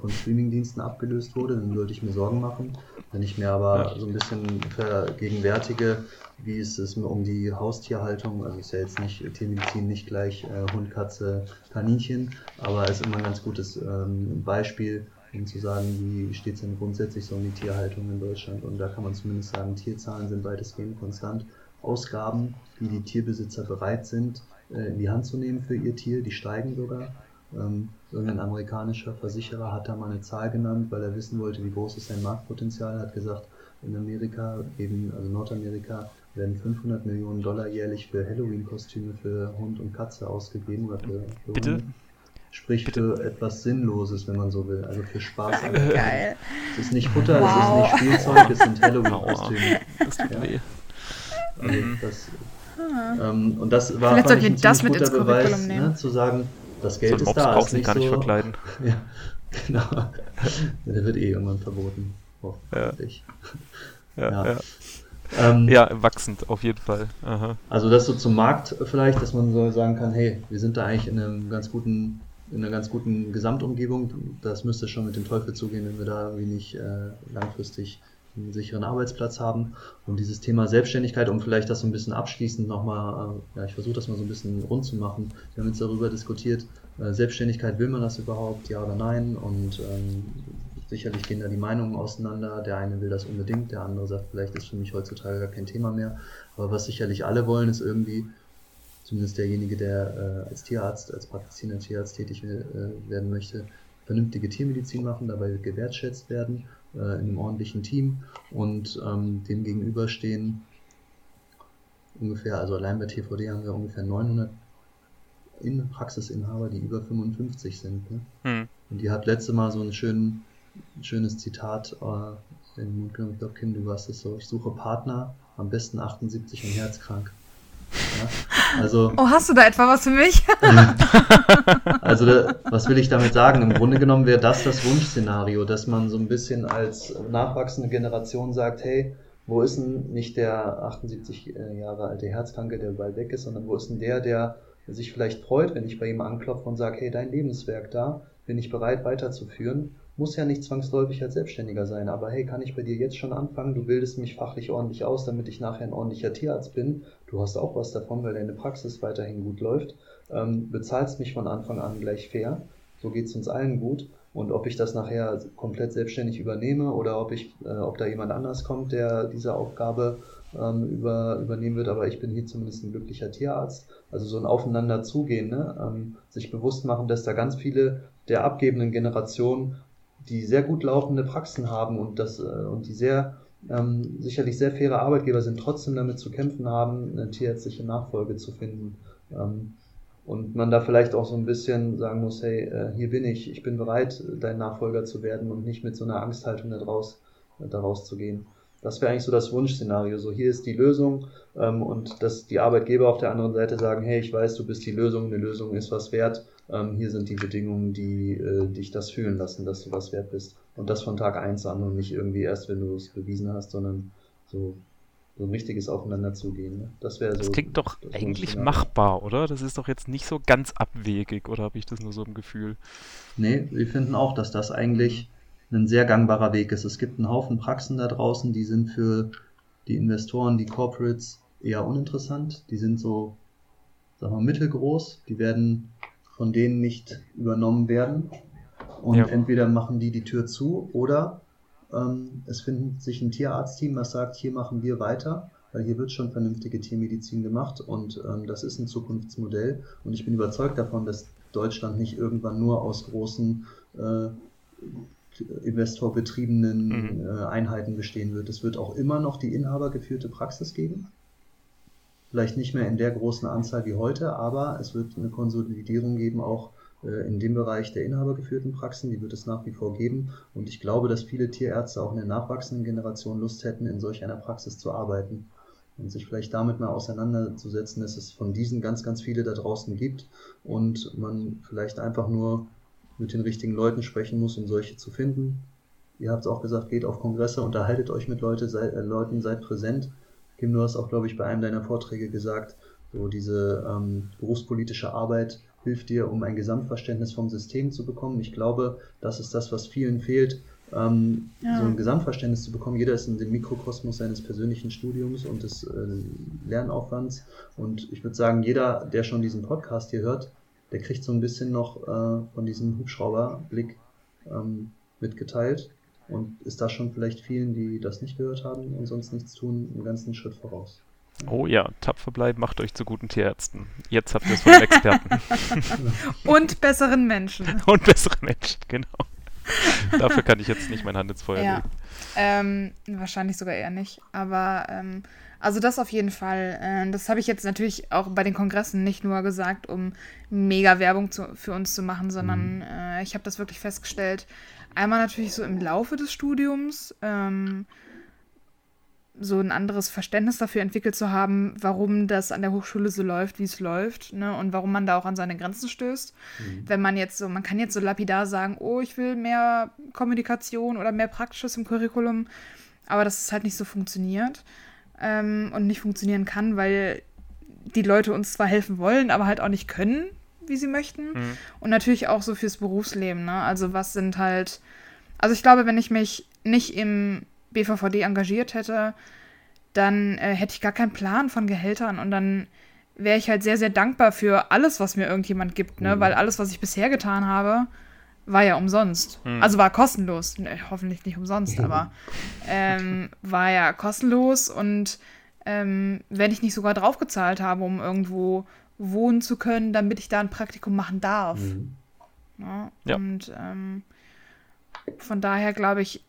von Streamingdiensten abgelöst wurde, dann sollte ich mir Sorgen machen. Wenn ich mir aber Ja. so ein bisschen vergegenwärtige, wie ist es um die Haustierhaltung, also ist ja jetzt nicht Tiermedizin nicht gleich äh, Hund, Katze, Kaninchen, aber ist immer ein ganz gutes ähm, Beispiel, um zu sagen, wie steht es denn grundsätzlich so um die Tierhaltung in Deutschland. Und da kann man zumindest sagen, Tierzahlen sind weitestgehend konstant. Ausgaben, die die Tierbesitzer bereit sind, äh, in die Hand zu nehmen für ihr Tier, die steigen sogar. Ähm, irgendein amerikanischer Versicherer hat da mal eine Zahl genannt, weil er wissen wollte, wie groß ist sein Marktpotenzial, hat gesagt, in Amerika, eben, also Nordamerika, werden 500 Millionen Dollar jährlich für Halloween-Kostüme für Hund und Katze ausgegeben. Oder für, für Bitte? Sprich Bitte? für etwas Sinnloses, wenn man so will. Also für Spaß. Geil. Es ist nicht Futter, Wow. es ist nicht Spielzeug, es sind Halloween-Kostüme. Das tut Ja. weh. Also das, ähm, und das war Vielleicht fand sollten ich wir ein das ziemlich mit ins guter Beweis, ne, zu sagen, das So Geld ein ist da, brauchst ist nicht gar nicht so, verkleiden. Ja, genau. Der wird eh irgendwann verboten. Hoffentlich. Ja, Ja. ja. Ähm, ja, wachsend, auf jeden Fall. Aha. Also das so zum Markt vielleicht, dass man so sagen kann, hey, wir sind da eigentlich in einem ganz guten, in einer ganz guten Gesamtumgebung. Das müsste schon mit dem Teufel zugehen, wenn wir da irgendwie nicht äh, langfristig einen sicheren Arbeitsplatz haben. Und dieses Thema Selbstständigkeit, um vielleicht das so ein bisschen abschließend nochmal, äh, ja, ich versuche das mal so ein bisschen rund zu machen. Wir haben jetzt darüber diskutiert, äh, Selbstständigkeit, will man das überhaupt, ja oder nein? Und ähm, sicherlich gehen da die Meinungen auseinander. Der eine will das unbedingt, der andere sagt, vielleicht ist für mich heutzutage gar kein Thema mehr. Aber was sicherlich alle wollen, ist irgendwie, zumindest derjenige, der äh, als Tierarzt, als praktizierender Tierarzt tätig äh, werden möchte, vernünftige Tiermedizin machen, dabei gewertschätzt werden äh, in einem ordentlichen Team und ähm, dem gegenüberstehen ungefähr, also allein bei TVD haben wir ungefähr 900 in Praxisinhaber, die über 55 sind. Ne? Hm. Und die hat letzte Mal so ein, schön, schönes Zitat äh, in den Mund genommen. Ich glaube, Kim, du warst es so. Ich suche Partner, am besten 78 und herzkrank. Also, oh, hast du da etwa was für mich? also, was will ich damit sagen? Im Grunde genommen wäre das das Wunschszenario, dass man so ein bisschen als nachwachsende Generation sagt, hey, wo ist denn nicht der 78 äh, Jahre alte Herzkranke, der bald weg ist, sondern wo ist denn der, der sich vielleicht freut, wenn ich bei ihm anklopfe und sage, hey, dein Lebenswerk da, bin ich bereit weiterzuführen. Muss ja nicht zwangsläufig als Selbstständiger sein, aber hey, kann ich bei dir jetzt schon anfangen? Du bildest mich fachlich ordentlich aus, damit ich nachher ein ordentlicher Tierarzt bin. Du hast auch was davon, weil deine Praxis weiterhin gut läuft. Ähm, bezahlst mich von Anfang an gleich fair. So geht es uns allen gut. Und ob ich das nachher komplett selbstständig übernehme oder ob ich, äh, ob da jemand anders kommt, der diese Aufgabe ähm, über, übernehmen wird, aber ich bin hier zumindest ein glücklicher Tierarzt. Also so ein Aufeinander zugehen, ne? ähm, sich bewusst machen, dass da ganz viele der abgebenden Generationen, die sehr gut laufende Praxen haben und, das, äh, und die sehr ähm, sicherlich sehr faire Arbeitgeber sind, trotzdem damit zu kämpfen haben, eine tierärztliche Nachfolge zu finden. Ähm, und man da vielleicht auch so ein bisschen sagen muss, hey, äh, hier bin ich, ich bin bereit, dein Nachfolger zu werden und nicht mit so einer Angsthaltung daraus, daraus zu gehen. Das wäre eigentlich so das Wunschszenario. So, hier ist die Lösung ähm, und dass die Arbeitgeber auf der anderen Seite sagen, hey, ich weiß, du bist die Lösung, eine Lösung ist was wert. Ähm, hier sind die Bedingungen, die äh, dich das fühlen lassen, dass du was wert bist. Und das von Tag eins an und nicht irgendwie erst, wenn du es bewiesen hast, sondern so so ein richtiges Aufeinanderzugehen. Ne? Das wäre so. Das klingt doch das eigentlich machbar, oder? Das ist doch jetzt nicht so ganz abwegig, oder habe ich das nur so im Gefühl? Nee, wir finden auch, dass das eigentlich ein sehr gangbarer Weg ist. Es gibt einen Haufen Praxen da draußen, die sind für die Investoren, die Corporates eher uninteressant. Die sind so, sagen wir, mittelgroß. Die werden von denen nicht übernommen werden. Und ja. entweder machen die die Tür zu oder ähm, es findet sich ein Tierarztteam, was sagt, hier machen wir weiter, weil hier wird schon vernünftige Tiermedizin gemacht und ähm, das ist ein Zukunftsmodell. Und ich bin überzeugt davon, dass Deutschland nicht irgendwann nur aus großen äh, investorbetriebenen mhm. äh, Einheiten bestehen wird. Es wird auch immer noch die inhabergeführte Praxis geben. Vielleicht nicht mehr in der großen Anzahl wie heute, aber es wird eine Konsolidierung geben, auch äh, in dem Bereich der inhabergeführten Praxen. Die wird es nach wie vor geben. Und ich glaube, dass viele Tierärzte auch in der nachwachsenden Generation Lust hätten, in solch einer Praxis zu arbeiten. Und sich vielleicht damit mal auseinanderzusetzen, dass es von diesen ganz, ganz viele da draußen gibt und man vielleicht einfach nur mit den richtigen Leuten sprechen muss, um solche zu finden. Ihr habt es auch gesagt, geht auf Kongresse, unterhaltet euch mit Leute, sei, äh, Leuten, seid präsent. Kim, du hast auch, glaube ich, bei einem deiner Vorträge gesagt, so diese ähm, berufspolitische Arbeit hilft dir, um ein Gesamtverständnis vom System zu bekommen. Ich glaube, das ist das, was vielen fehlt, ähm, ja. so ein Gesamtverständnis zu bekommen. Jeder ist in dem Mikrokosmos seines persönlichen Studiums und des äh, Lernaufwands. Und ich würde sagen, jeder, der schon diesen Podcast hier hört, der kriegt so ein bisschen noch äh, von diesem Hubschrauberblick ähm, mitgeteilt und ist da schon vielleicht vielen, die das nicht gehört haben und sonst nichts tun, einen ganzen Schritt voraus. Oh ja, tapfer bleiben macht euch zu guten Tierärzten. Jetzt habt ihr es von Experten. und besseren Menschen. Und besseren Menschen, genau. Dafür kann ich jetzt nicht mein Hand ins Feuer ja. legen. Ähm, wahrscheinlich sogar eher nicht. Aber ähm, also das auf jeden Fall. Äh, das habe ich jetzt natürlich auch bei den Kongressen nicht nur gesagt, um mega Werbung zu, für uns zu machen, sondern mhm. äh, ich habe das wirklich festgestellt. Einmal natürlich so im Laufe des Studiums. Ähm, so ein anderes Verständnis dafür entwickelt zu haben, warum das an der Hochschule so läuft, wie es läuft, ne? Und warum man da auch an seine Grenzen stößt. Mhm. Wenn man jetzt so, man kann jetzt so lapidar sagen, oh, ich will mehr Kommunikation oder mehr Praktisches im Curriculum, aber dass es halt nicht so funktioniert ähm, und nicht funktionieren kann, weil die Leute uns zwar helfen wollen, aber halt auch nicht können, wie sie möchten. Mhm. Und natürlich auch so fürs Berufsleben, ne? Also was sind halt, also ich glaube, wenn ich mich nicht im BVVD engagiert hätte, dann äh, hätte ich gar keinen Plan von Gehältern und dann wäre ich halt sehr, sehr dankbar für alles, was mir irgendjemand gibt, ne? Mhm. Weil alles, was ich bisher getan habe, war ja umsonst. Mhm. Also war kostenlos. Ne, hoffentlich nicht umsonst, aber ähm, war ja kostenlos und ähm, wenn ich nicht sogar draufgezahlt habe, um irgendwo wohnen zu können, damit ich da ein Praktikum machen darf. Mhm. Ja, ja. Und ähm, von daher glaube ich,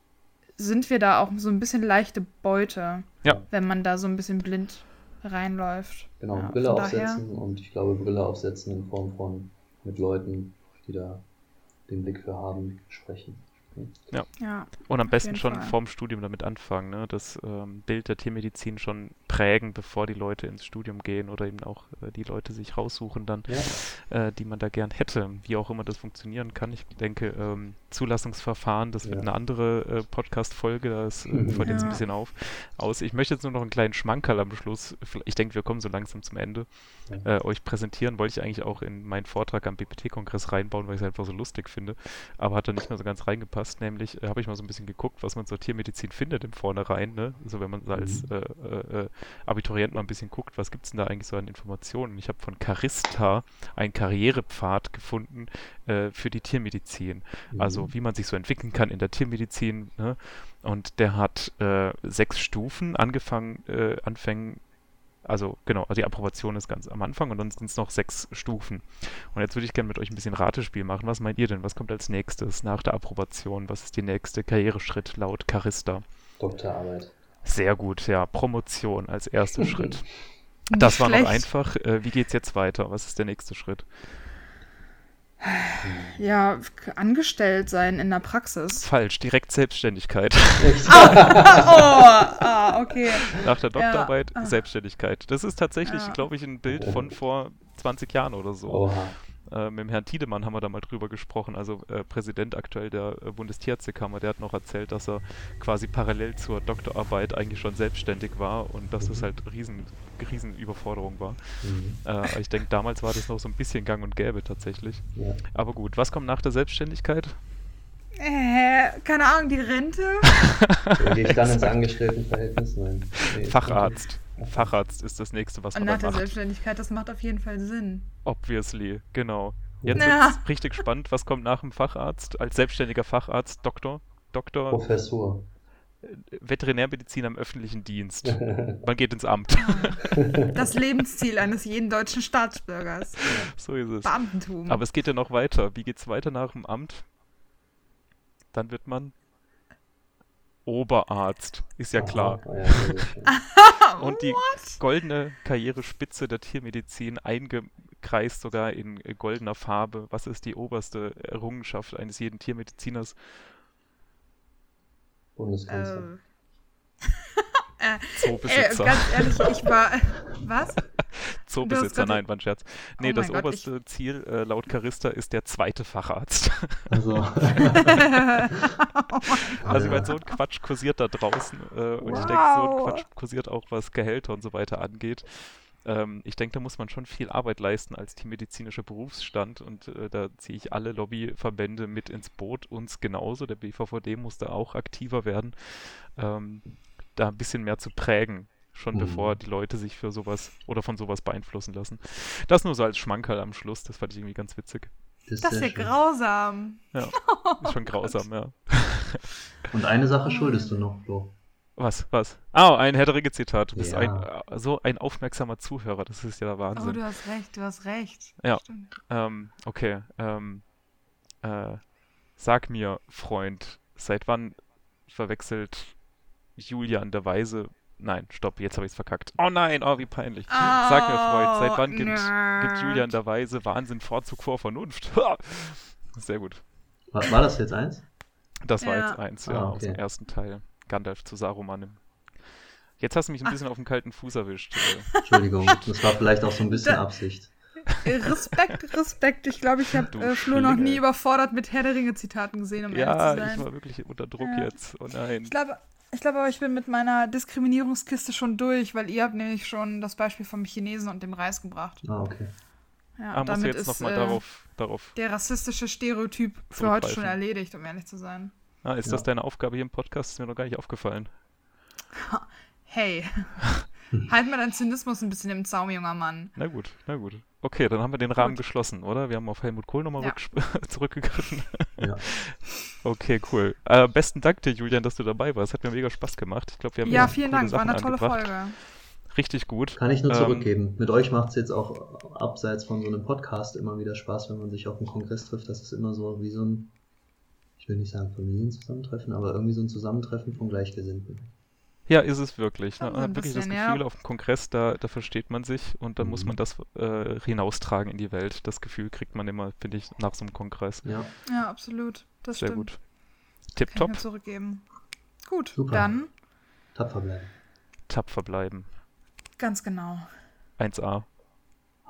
sind wir da auch so ein bisschen leichte Beute, ja. wenn man da so ein bisschen blind reinläuft. Genau, ja, Brille aufsetzen daher... und ich glaube, Brille aufsetzen in Form von mit Leuten, die da den Blick für haben, sprechen. Ja. ja. Und am besten schon Fall. vorm Studium damit anfangen, ne? das ähm, Bild der Tiermedizin schon prägen, bevor die Leute ins Studium gehen oder eben auch äh, die Leute sich raussuchen dann, ja. äh, die man da gern hätte, wie auch immer das funktionieren kann. Ich denke, ähm, Zulassungsverfahren, das wird ja. eine andere äh, Podcast-Folge, das äh, fällt jetzt ein bisschen auf, aus. Ich möchte jetzt nur noch einen kleinen Schmankerl am Schluss, ich denke, wir kommen so langsam zum Ende, äh, euch präsentieren. Wollte ich eigentlich auch in meinen Vortrag am BPT-Kongress reinbauen, weil ich es einfach so lustig finde, aber hat da nicht mehr so ganz reingepasst. Nämlich äh, habe ich mal so ein bisschen geguckt, was man zur Tiermedizin findet im Vornherein. Ne? Also wenn man mhm. als äh, äh, äh, Abiturient mal ein bisschen guckt, was gibt es denn da eigentlich so an Informationen? Ich habe von Carista einen Karrierepfad gefunden äh, für die Tiermedizin. Mhm. Also wie man sich so entwickeln kann in der Tiermedizin. Ne? Und der hat sechs Stufen angefangen, anfangen also genau, also die Approbation ist ganz am Anfang und dann sind es noch sechs Stufen. Und jetzt würde ich gerne mit euch ein bisschen Ratespiel machen. Was meint ihr denn? Was kommt als nächstes nach der Approbation? Was ist der nächste Karriereschritt laut Charista? Doktorarbeit. Sehr gut, ja. Promotion als erster Schritt. Das war noch einfach. Äh, wie es jetzt weiter? Was ist der nächste Schritt? Ja, angestellt sein in der Praxis. Falsch, direkt Selbstständigkeit. oh, oh, ah, okay. Nach der Doktorarbeit ja. Selbstständigkeit. Das ist tatsächlich, ja. glaube ich, ein Bild von vor 20 Jahren oder so. Oha. Äh, mit dem Herrn Tiedemann haben wir da mal drüber gesprochen, also äh, Präsident aktuell der äh, Bundestierärztekammer, der hat noch erzählt, dass er quasi parallel zur Doktorarbeit eigentlich schon selbstständig war und dass das halt riesen, riesen Überforderung war. Mhm. Äh, ich denke, damals war das noch so ein bisschen gang und gäbe tatsächlich. Ja. Aber gut, was kommt nach der Selbstständigkeit? Äh, keine Ahnung, die Rente? Gehe ich dann ins Angestelltenverhältnis? Nein. Nee, Facharzt. Facharzt ist das nächste, was man Und nach der macht. Selbstständigkeit, das macht auf jeden Fall Sinn. Obviously, genau. Jetzt ja. wird richtig spannend. Was kommt nach dem Facharzt? Als selbstständiger Facharzt, Doktor? Doktor? Professor. Äh, Veterinärmedizin am öffentlichen Dienst. Man geht ins Amt. Das Lebensziel eines jeden deutschen Staatsbürgers. So ist es. Beamtentum. Aber es geht ja noch weiter. Wie geht es weiter nach dem Amt? Dann wird man Oberarzt, ist ja klar. Und die goldene Karrierespitze der Tiermedizin eingekreist sogar in goldener Farbe. Was ist die oberste Errungenschaft eines jeden Tiermediziners? Bundeskanzler. Ähm. Äh, Zoobesitzer. Äh, ganz ehrlich, ich war. Was? Zoobesitzer, nein, war ein Scherz. Nee, oh das Gott, oberste ich... Ziel äh, laut Charista ist der zweite Facharzt. Also, also ich meine, so ein Quatsch kursiert da draußen. Äh, und wow. ich denke, so ein Quatsch kursiert auch, was Gehälter und so weiter angeht. Ähm, ich denke, da muss man schon viel Arbeit leisten als tiermedizinischer Berufsstand und äh, da ziehe ich alle Lobbyverbände mit ins Boot, uns genauso. Der BVVD muss da auch aktiver werden. Ähm, da ein bisschen mehr zu prägen, schon mhm. bevor die Leute sich für sowas oder von sowas beeinflussen lassen. Das nur so als Schmankerl am Schluss, das fand ich irgendwie ganz witzig. Das, das ist ja grausam. Ja, ist schon grausam, ja. Und eine Sache schuldest du noch, Flo. Was, was? Ah, ein Herr Zitat. Du bist ja. ein, äh, so ein aufmerksamer Zuhörer, das ist ja der Wahnsinn. Oh, du hast recht, du hast recht. Ja, ähm, okay. Ähm, äh, sag mir, Freund, seit wann verwechselt Julian der Weise. Nein, stopp, jetzt habe ich es verkackt. Oh nein, oh, wie peinlich. Oh, Sag mir, Freund, seit wann gibt, gibt, Julian der Weise Wahnsinn Vorzug vor Vernunft? Sehr gut. War, war, das jetzt eins? Das war ja. jetzt eins, ja, ah, okay. aus dem ersten Teil. Gandalf zu Saruman. Jetzt hast du mich ein bisschen Ach. auf den kalten Fuß erwischt. Äh. Entschuldigung, das war vielleicht auch so ein bisschen da, Absicht. Respekt, Respekt. Ich glaube, ich habe äh, Flo noch nie überfordert mit Herr der Ringe-Zitaten gesehen, um ja, ehrlich zu sein. Ja, ich war wirklich unter Druck ja. jetzt. Oh nein. Ich glaube, ich glaube aber, ich bin mit meiner Diskriminierungskiste schon durch, weil ihr habt nämlich schon das Beispiel vom Chinesen und dem Reis gebracht. Ah, okay. Ja, ah, damit ist äh, darauf, darauf der rassistische Stereotyp für heute schon erledigt, um ehrlich zu sein. Ah, ist ja. das deine Aufgabe hier im Podcast? Ist mir noch gar nicht aufgefallen. Hey, halt mal deinen Zynismus ein bisschen im Zaum, junger Mann. Na gut, na gut. Okay, dann haben wir den Rahmen gut. geschlossen, oder? Wir haben auf Helmut Kohl nochmal ja. zurückgegriffen. Ja. Okay, cool. Äh, besten Dank dir, Julian, dass du dabei warst. Hat mir mega Spaß gemacht. Ich glaube, wir haben Ja, vielen Dank. Sachen war eine tolle Folge. Richtig gut. Kann ich nur ähm, zurückgeben. Mit euch macht es jetzt auch abseits von so einem Podcast immer wieder Spaß, wenn man sich auf einem Kongress trifft. Das ist immer so wie so ein, ich will nicht sagen Familienzusammentreffen, aber irgendwie so ein Zusammentreffen von Gleichgesinnten. Ja, ist es wirklich. Ne? Man hat wirklich bisschen, das Gefühl, ja. auf dem Kongress, da, da versteht man sich und dann mhm. muss man das äh, hinaustragen in die Welt. Das Gefühl kriegt man immer, finde ich, nach so einem Kongress. Ja, ja absolut. Das Sehr stimmt. gut. Tipptopp. Kann zurückgeben. Gut, Super. dann. Tapfer bleiben. Tapfer bleiben. Ganz genau. 1a.